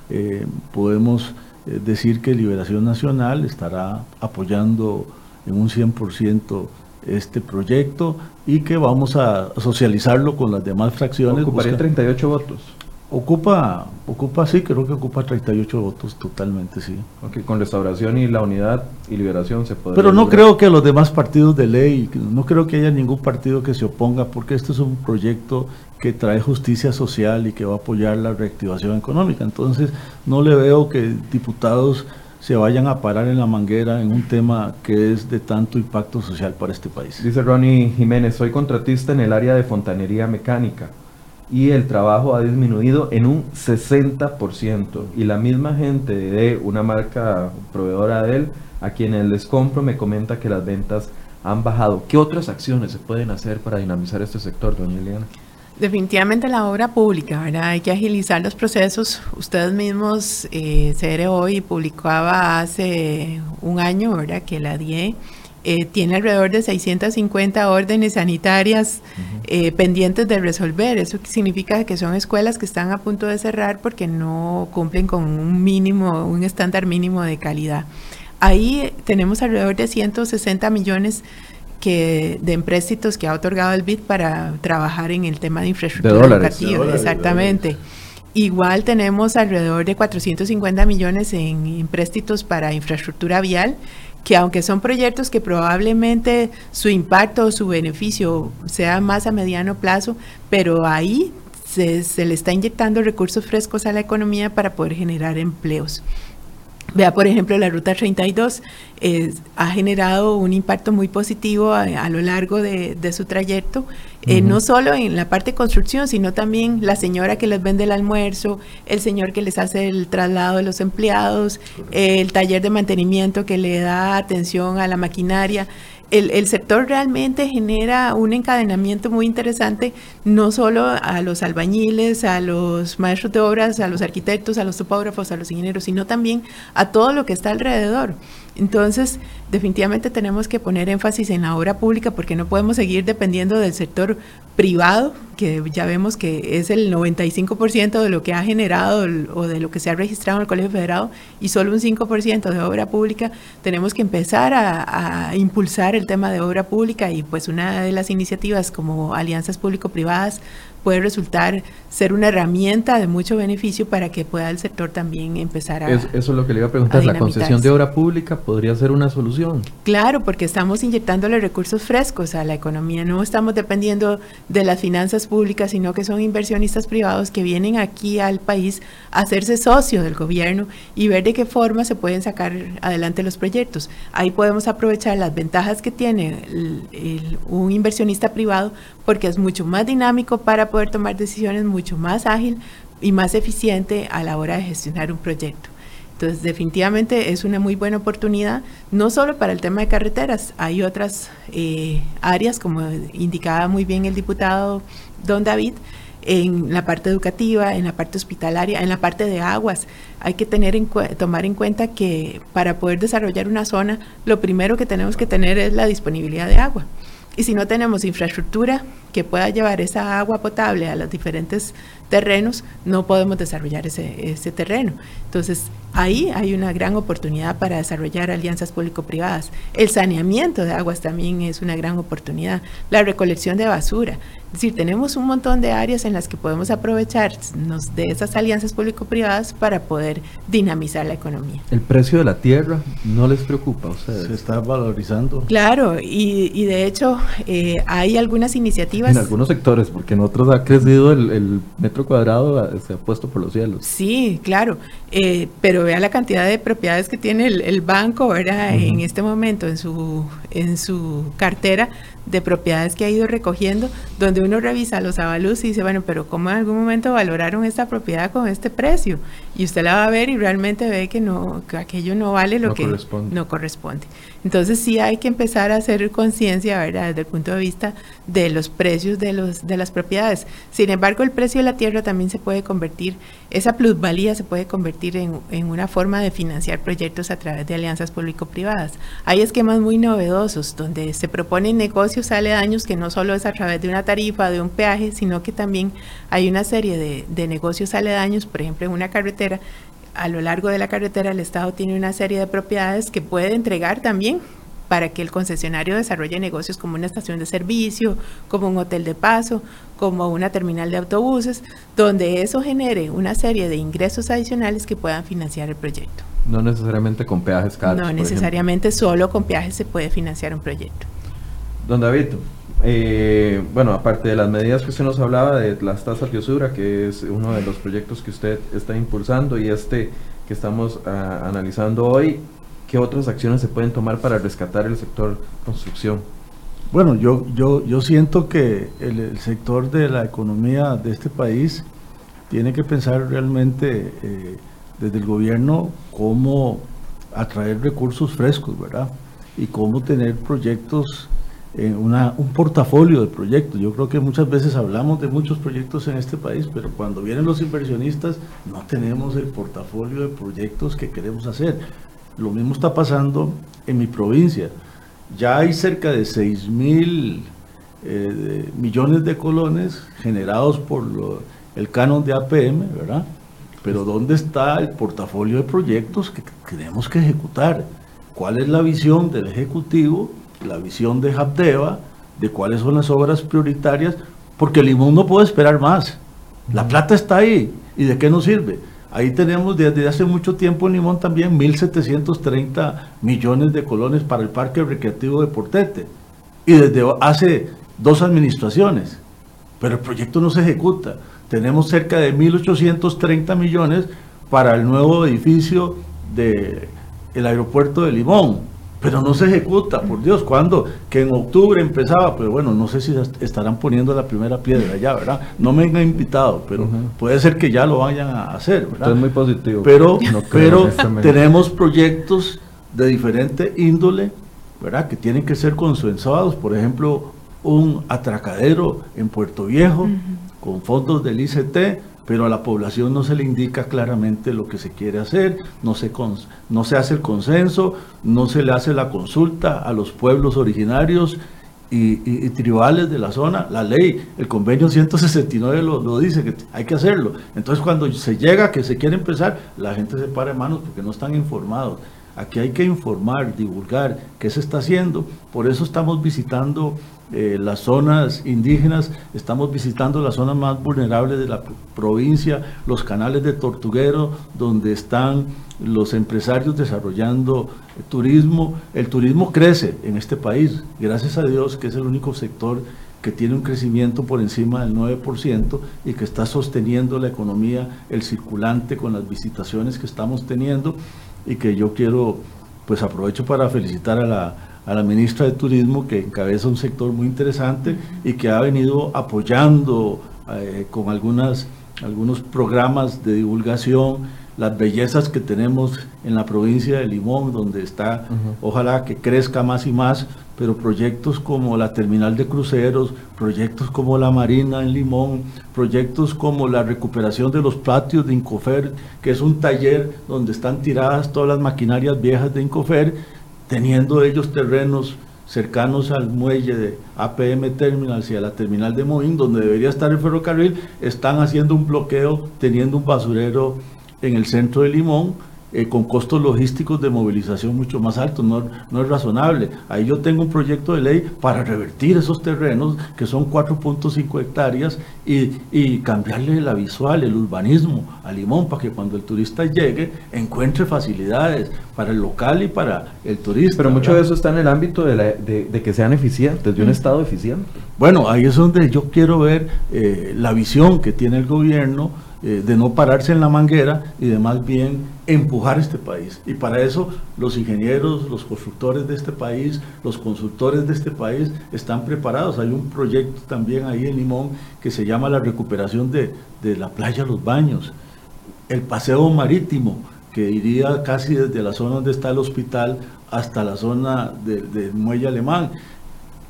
S3: eh, podemos eh, decir que Liberación Nacional estará apoyando en un 100% este proyecto y que vamos a socializarlo con las demás fracciones.
S1: Ocuparía 38 votos.
S3: Ocupa, ocupa, sí, creo que ocupa 38 votos totalmente, sí.
S1: Ok, con restauración y la unidad y liberación se puede.
S3: Pero no creo que los demás partidos de ley, no creo que haya ningún partido que se oponga, porque este es un proyecto que trae justicia social y que va a apoyar la reactivación económica. Entonces, no le veo que diputados se vayan a parar en la manguera en un tema que es de tanto impacto social para este país.
S1: Dice Ronnie Jiménez, soy contratista en el área de fontanería mecánica y el trabajo ha disminuido en un 60% y la misma gente de una marca proveedora de él a quienes les compro me comenta que las ventas han bajado. ¿Qué otras acciones se pueden hacer para dinamizar este sector, doña Eliana?
S2: Definitivamente la obra pública, ¿verdad? Hay que agilizar los procesos. Ustedes mismos, eh, CR hoy publicaba hace un año, ¿verdad? Que la DIE eh, tiene alrededor de 650 órdenes sanitarias eh, pendientes de resolver. Eso significa que son escuelas que están a punto de cerrar porque no cumplen con un mínimo, un estándar mínimo de calidad. Ahí tenemos alrededor de 160 millones que de empréstitos que ha otorgado el BID para trabajar en el tema de infraestructura educativa. exactamente. Igual tenemos alrededor de 450 millones en empréstitos para infraestructura vial, que aunque son proyectos que probablemente su impacto o su beneficio sea más a mediano plazo, pero ahí se, se le está inyectando recursos frescos a la economía para poder generar empleos. Vea, por ejemplo, la Ruta 32 ha generado un impacto muy positivo a, lo largo de, su trayecto, eh, no solo en la parte de construcción, sino también la señora que les vende el almuerzo, el señor que les hace el traslado de los empleados, el taller de mantenimiento que le da atención a la maquinaria el, sector realmente genera un encadenamiento muy interesante, no solo a los albañiles, a los maestros de obras, a los arquitectos, a los topógrafos, a los ingenieros, sino también a todo lo que está alrededor. Entonces, definitivamente tenemos que poner énfasis en la obra pública porque no podemos seguir dependiendo del sector privado, que ya vemos que es el 95% de lo que ha generado o de lo que se ha registrado en el Colegio Federado y solo un 5% de obra pública. Tenemos que empezar a, a impulsar el tema de obra pública y pues una de las iniciativas como alianzas público-privadas puede resultar ser una herramienta de mucho beneficio para que pueda el sector también empezar a...
S1: eso es lo que le iba a preguntar, ¿la concesión de obra pública podría ser una solución?
S2: Claro, porque estamos inyectándole recursos frescos a la economía, no estamos dependiendo de las finanzas públicas, sino que son inversionistas privados que vienen aquí al país a hacerse socio del gobierno y ver de qué forma se pueden sacar adelante los proyectos. Ahí podemos aprovechar las ventajas que tiene un inversionista privado porque es mucho más dinámico para poder tomar decisiones, mucho más ágil y más eficiente a la hora de gestionar un proyecto. Entonces, definitivamente es una muy buena oportunidad, no solo para el tema de carreteras, hay otras eh, áreas, como indicaba muy bien el diputado don David, en la parte educativa, en la parte hospitalaria, en la parte de aguas. Hay que tener en tomar en cuenta que para poder desarrollar una zona, lo primero que tenemos que tener es la disponibilidad de agua. Y si no tenemos infraestructura que pueda llevar esa agua potable a los diferentes terrenos, no podemos desarrollar ese, ese terreno. Entonces, ahí hay una gran oportunidad para desarrollar alianzas público-privadas. El saneamiento de aguas también es una gran oportunidad. La recolección de basura. Es decir, tenemos un montón de áreas en las que podemos aprovecharnos de esas alianzas público-privadas para poder dinamizar la economía.
S1: ¿El precio de la tierra no les preocupa a ustedes?
S3: Se está valorizando.
S2: Claro, y, y de hecho eh, hay algunas iniciativas.
S1: En algunos sectores, porque en otros ha crecido el, el metro cuadrado, se ha puesto por los cielos.
S2: Sí, claro, eh, pero vea la cantidad de propiedades que tiene el, banco, ¿verdad? En este momento, en su, en su cartera, de propiedades que ha ido recogiendo, donde uno revisa los avalúos y dice, bueno, pero ¿cómo en algún momento valoraron esta propiedad con este precio? Y usted la va a ver y realmente ve que no, que aquello no vale lo que no corresponde. Entonces sí hay que empezar a hacer conciencia, ¿verdad? Desde el punto de vista de los precios de, los, de las propiedades. Sin embargo, el precio de la tierra también se puede convertir, esa plusvalía se puede convertir en, en una forma de financiar proyectos a través de alianzas público-privadas. Hay esquemas muy novedosos donde se proponen negocios aledaños que no solo es a través de una tarifa, de un peaje, sino que también hay una serie de, de negocios aledaños, por ejemplo, en una carretera, a lo largo de la carretera el Estado tiene una serie de propiedades que puede entregar también para que el concesionario desarrolle negocios como una estación de servicio, como un hotel de paso, como una terminal de autobuses, donde eso genere una serie de ingresos adicionales que puedan financiar el proyecto.
S1: No necesariamente con peajes caros.
S2: No necesariamente solo con peajes se puede financiar un proyecto.
S1: Don David, eh, bueno, aparte de las medidas que usted nos hablaba de las tasas de usura, que es uno de los proyectos que usted está impulsando y este que estamos ah, analizando hoy, ¿qué otras acciones se pueden tomar para rescatar el sector construcción?
S3: Bueno, yo, yo, yo siento que el, sector de la economía de este país tiene que pensar realmente eh, desde el gobierno cómo atraer recursos frescos, ¿verdad? Y cómo tener proyectos eh, un portafolio de proyectos. Yo creo que muchas veces hablamos de muchos proyectos en este país, pero cuando vienen los inversionistas no tenemos el portafolio de proyectos que queremos hacer. Lo mismo está pasando en mi provincia. Ya hay cerca de 6 mil eh, millones de colones generados por el canon de APM, ¿verdad? Pero ¿dónde está el portafolio de proyectos que tenemos que ejecutar? ¿Cuál es la visión del Ejecutivo? La visión de Habdeba de cuáles son las obras prioritarias, porque Limón no puede esperar más. La plata está ahí. ¿Y de qué nos sirve? Ahí tenemos desde hace mucho tiempo en Limón también 1.730 millones de colones para el Parque Recreativo de Portete. Y desde hace dos administraciones. Pero el proyecto no se ejecuta. Tenemos cerca de 1.830 millones para el nuevo edificio del el aeropuerto de Limón pero no se ejecuta, por Dios, ¿cuándo? Que en octubre empezaba, pero bueno, no sé si estarán poniendo la primera piedra ya, ¿verdad? No me han invitado, pero puede ser que ya lo vayan a hacer, ¿verdad?
S1: es muy positivo.
S3: Pero, pero tenemos proyectos de diferente índole, ¿verdad? Que tienen que ser consensuados, por ejemplo, un atracadero en Puerto Viejo con fondos del ICT, pero a la población no se le indica claramente lo que se quiere hacer, no se, no se hace el consenso, no se le hace la consulta a los pueblos originarios y, tribales de la zona. La ley, el convenio 169 lo, dice, que hay que hacerlo. Entonces cuando se llega que se quiere empezar, la gente se para de manos porque no están informados. Aquí hay que informar, divulgar qué se está haciendo. Por eso estamos visitando eh, las zonas indígenas, estamos visitando las zonas más vulnerables de la provincia, los canales de Tortuguero, donde están los empresarios desarrollando turismo. El turismo crece en este país, gracias a Dios que es el único sector que tiene un crecimiento por encima del 9% y que está sosteniendo la economía, el circulante con las visitaciones que estamos teniendo y que yo quiero, pues aprovecho para felicitar a la a la ministra de Turismo que encabeza un sector muy interesante y que ha venido apoyando eh, con algunas, algunos programas de divulgación las bellezas que tenemos en la provincia de Limón, donde está, ojalá que crezca más y más, pero proyectos como la terminal de cruceros, proyectos como la Marina en Limón, proyectos como la recuperación de los patios de Incofer, que es un taller donde están tiradas todas las maquinarias viejas de Incofer, teniendo ellos terrenos cercanos al muelle de APM Terminals y a la terminal de Moín, donde debería estar el ferrocarril, están haciendo un bloqueo, teniendo un basurero en el centro de Limón, eh, con costos logísticos de movilización mucho más altos, no, no es razonable. Ahí yo tengo un proyecto de ley para revertir esos terrenos, que son 4.5 hectáreas, y, y, cambiarle la visual, el urbanismo a Limón, para que cuando el turista llegue encuentre facilidades para el local y para el turista.
S1: Pero mucho de eso está en el ámbito de, de, que sean eficientes, de un Estado eficiente.
S3: Bueno, ahí es donde yo quiero ver eh, la visión que tiene el gobierno eh, de no pararse en la manguera y de más bien empujar este país. Y para eso los ingenieros, los constructores de este país, los consultores de este país están preparados. Hay un proyecto también ahí en Limón que se llama la recuperación de, la playa Los Baños, el paseo marítimo que iría casi desde la zona donde está el hospital hasta la zona del muelle alemán.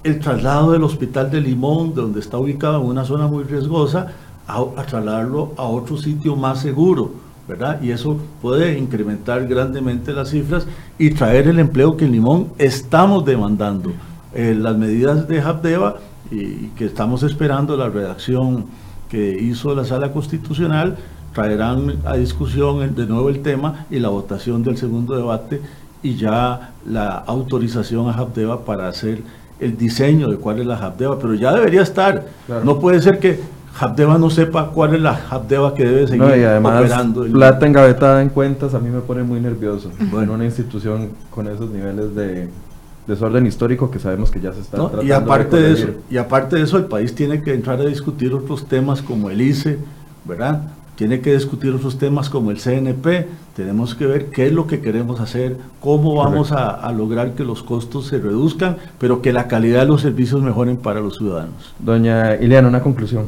S3: El traslado del hospital de Limón, donde está ubicado en una zona muy riesgosa, a, trasladarlo a otro sitio más seguro, ¿verdad? Y eso puede incrementar grandemente las cifras y traer el empleo que en Limón estamos demandando. Eh, las medidas de Habdeba y, que estamos esperando la redacción que hizo la Sala Constitucional traerán a discusión de nuevo el tema y la votación del segundo debate y ya la autorización a Habdeba para hacer el diseño de cuál es la Habdeba, pero ya debería estar. No puede ser que Habdeba no sepa cuál es la Habdeba que debe seguir no, y además, operando.
S1: Plata engavetada en cuentas a mí me pone muy nervioso. Bueno, una institución con esos niveles de desorden histórico que sabemos que ya se está tratando
S3: y aparte de, eso y aparte de eso el país tiene que entrar a discutir otros temas como el ICE, ¿verdad? Tiene que discutir otros temas como el CNP. Tenemos que ver qué es lo que queremos hacer, cómo vamos a, a, lograr que los costos se reduzcan, pero que la calidad de los servicios mejoren para los ciudadanos.
S1: Doña Ileana, una conclusión.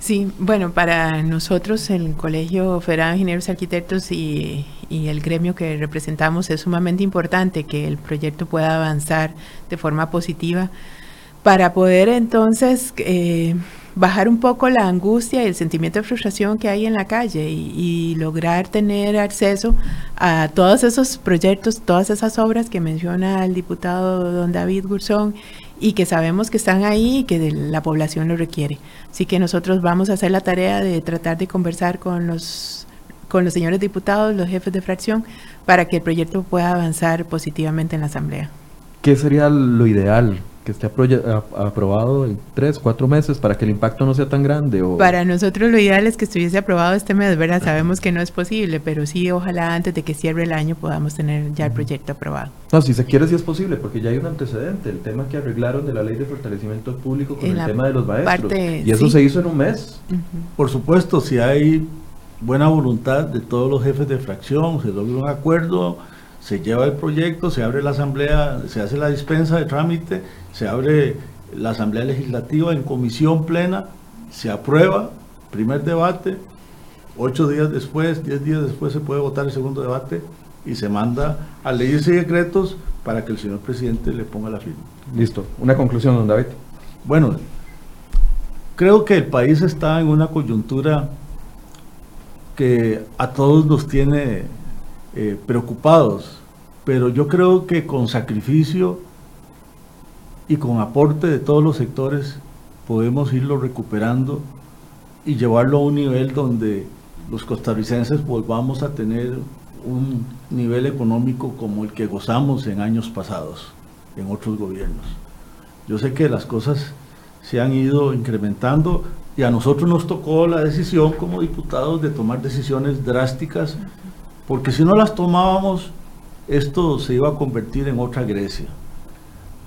S2: Sí, bueno, para nosotros el Colegio Federal de Ingenieros Arquitectos y, el gremio que representamos es sumamente importante que el proyecto pueda avanzar de forma positiva. Para poder entonces eh, bajar un poco la angustia y el sentimiento de frustración que hay en la calle y, lograr tener acceso a todos esos proyectos, todas esas obras que menciona el diputado don David Gurzón y que sabemos que están ahí y que la población lo requiere. Así que nosotros vamos a hacer la tarea de tratar de conversar con los, con los señores diputados, los jefes de fracción, para que el proyecto pueda avanzar positivamente en la Asamblea.
S1: ¿Qué sería lo ideal que esté aprobado en tres, cuatro meses para que el impacto no sea tan grande? O...
S2: Para nosotros lo ideal es que estuviese aprobado este mes, ¿verdad? Sabemos que no es posible, pero sí, ojalá antes de que cierre el año podamos tener ya el proyecto aprobado.
S1: No, si se quiere sí es posible, porque ya hay un antecedente, el tema que arreglaron de la ley de fortalecimiento público con el tema de los maestros. y eso se hizo en un mes.
S3: Por supuesto, si hay buena voluntad de todos los jefes de fracción, se logra un acuerdo se lleva el proyecto, se abre la asamblea, se hace la dispensa de trámite, se abre la asamblea legislativa en comisión plena, se aprueba, primer debate, ocho días después, diez días después se puede votar el segundo debate y se manda a leyes y decretos para que el señor presidente le ponga la firma.
S1: Listo. Una conclusión, don David.
S3: Bueno, creo que el país está en una coyuntura que a todos nos tiene eh, preocupados, pero yo creo que con sacrificio y con aporte de todos los sectores podemos irlo recuperando y llevarlo a un nivel donde los costarricenses volvamos a tener un nivel económico como el que gozamos en años pasados, en otros gobiernos. Yo sé que las cosas se han ido incrementando y a nosotros nos tocó la decisión como diputados de tomar decisiones drásticas porque si no las tomábamos, esto se iba a convertir en otra Grecia.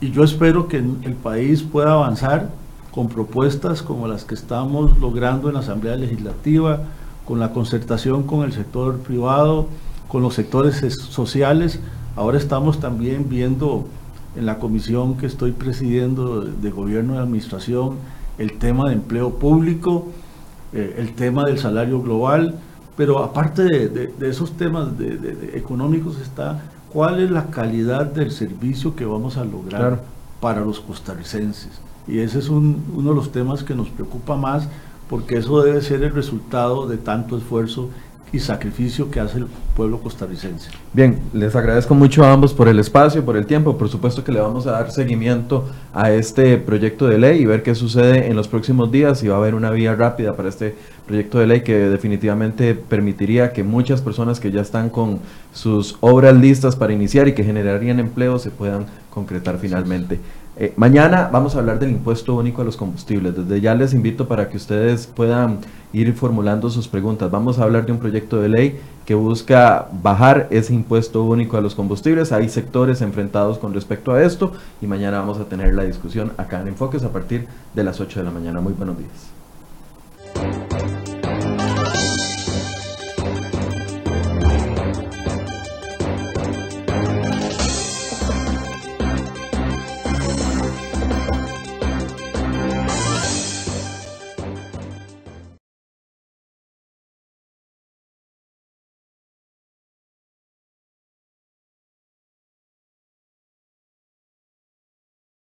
S3: Y yo espero que el país pueda avanzar con propuestas como las que estamos logrando en la Asamblea Legislativa, con la concertación con el sector privado, con los sectores sociales. Ahora estamos también viendo en la comisión que estoy presidiendo de gobierno y administración el tema de empleo público, eh, el tema del salario global, Pero aparte de, esos temas de, económicos está cuál es la calidad del servicio que vamos a lograr para los costarricenses. Y ese es uno de los temas que nos preocupa más porque eso debe ser el resultado de tanto esfuerzo y sacrificio que hace el pueblo costarricense.
S1: Bien, les agradezco mucho a ambos por el espacio, por el tiempo. Por supuesto que le vamos a dar seguimiento a este proyecto de ley y ver qué sucede en los próximos días. Si va a haber una vía rápida para este proyecto de ley que definitivamente permitiría que muchas personas que ya están con sus obras listas para iniciar y que generarían empleo se puedan concretar finalmente. Eh, mañana vamos a hablar del impuesto único a los combustibles. Desde ya les invito para que ustedes puedan ir formulando sus preguntas. Vamos a hablar de un proyecto de ley que busca bajar ese impuesto único a los combustibles. Hay sectores enfrentados con respecto a esto y mañana vamos a tener la discusión acá en Enfoques a partir de las 8 de la mañana. Muy buenos días.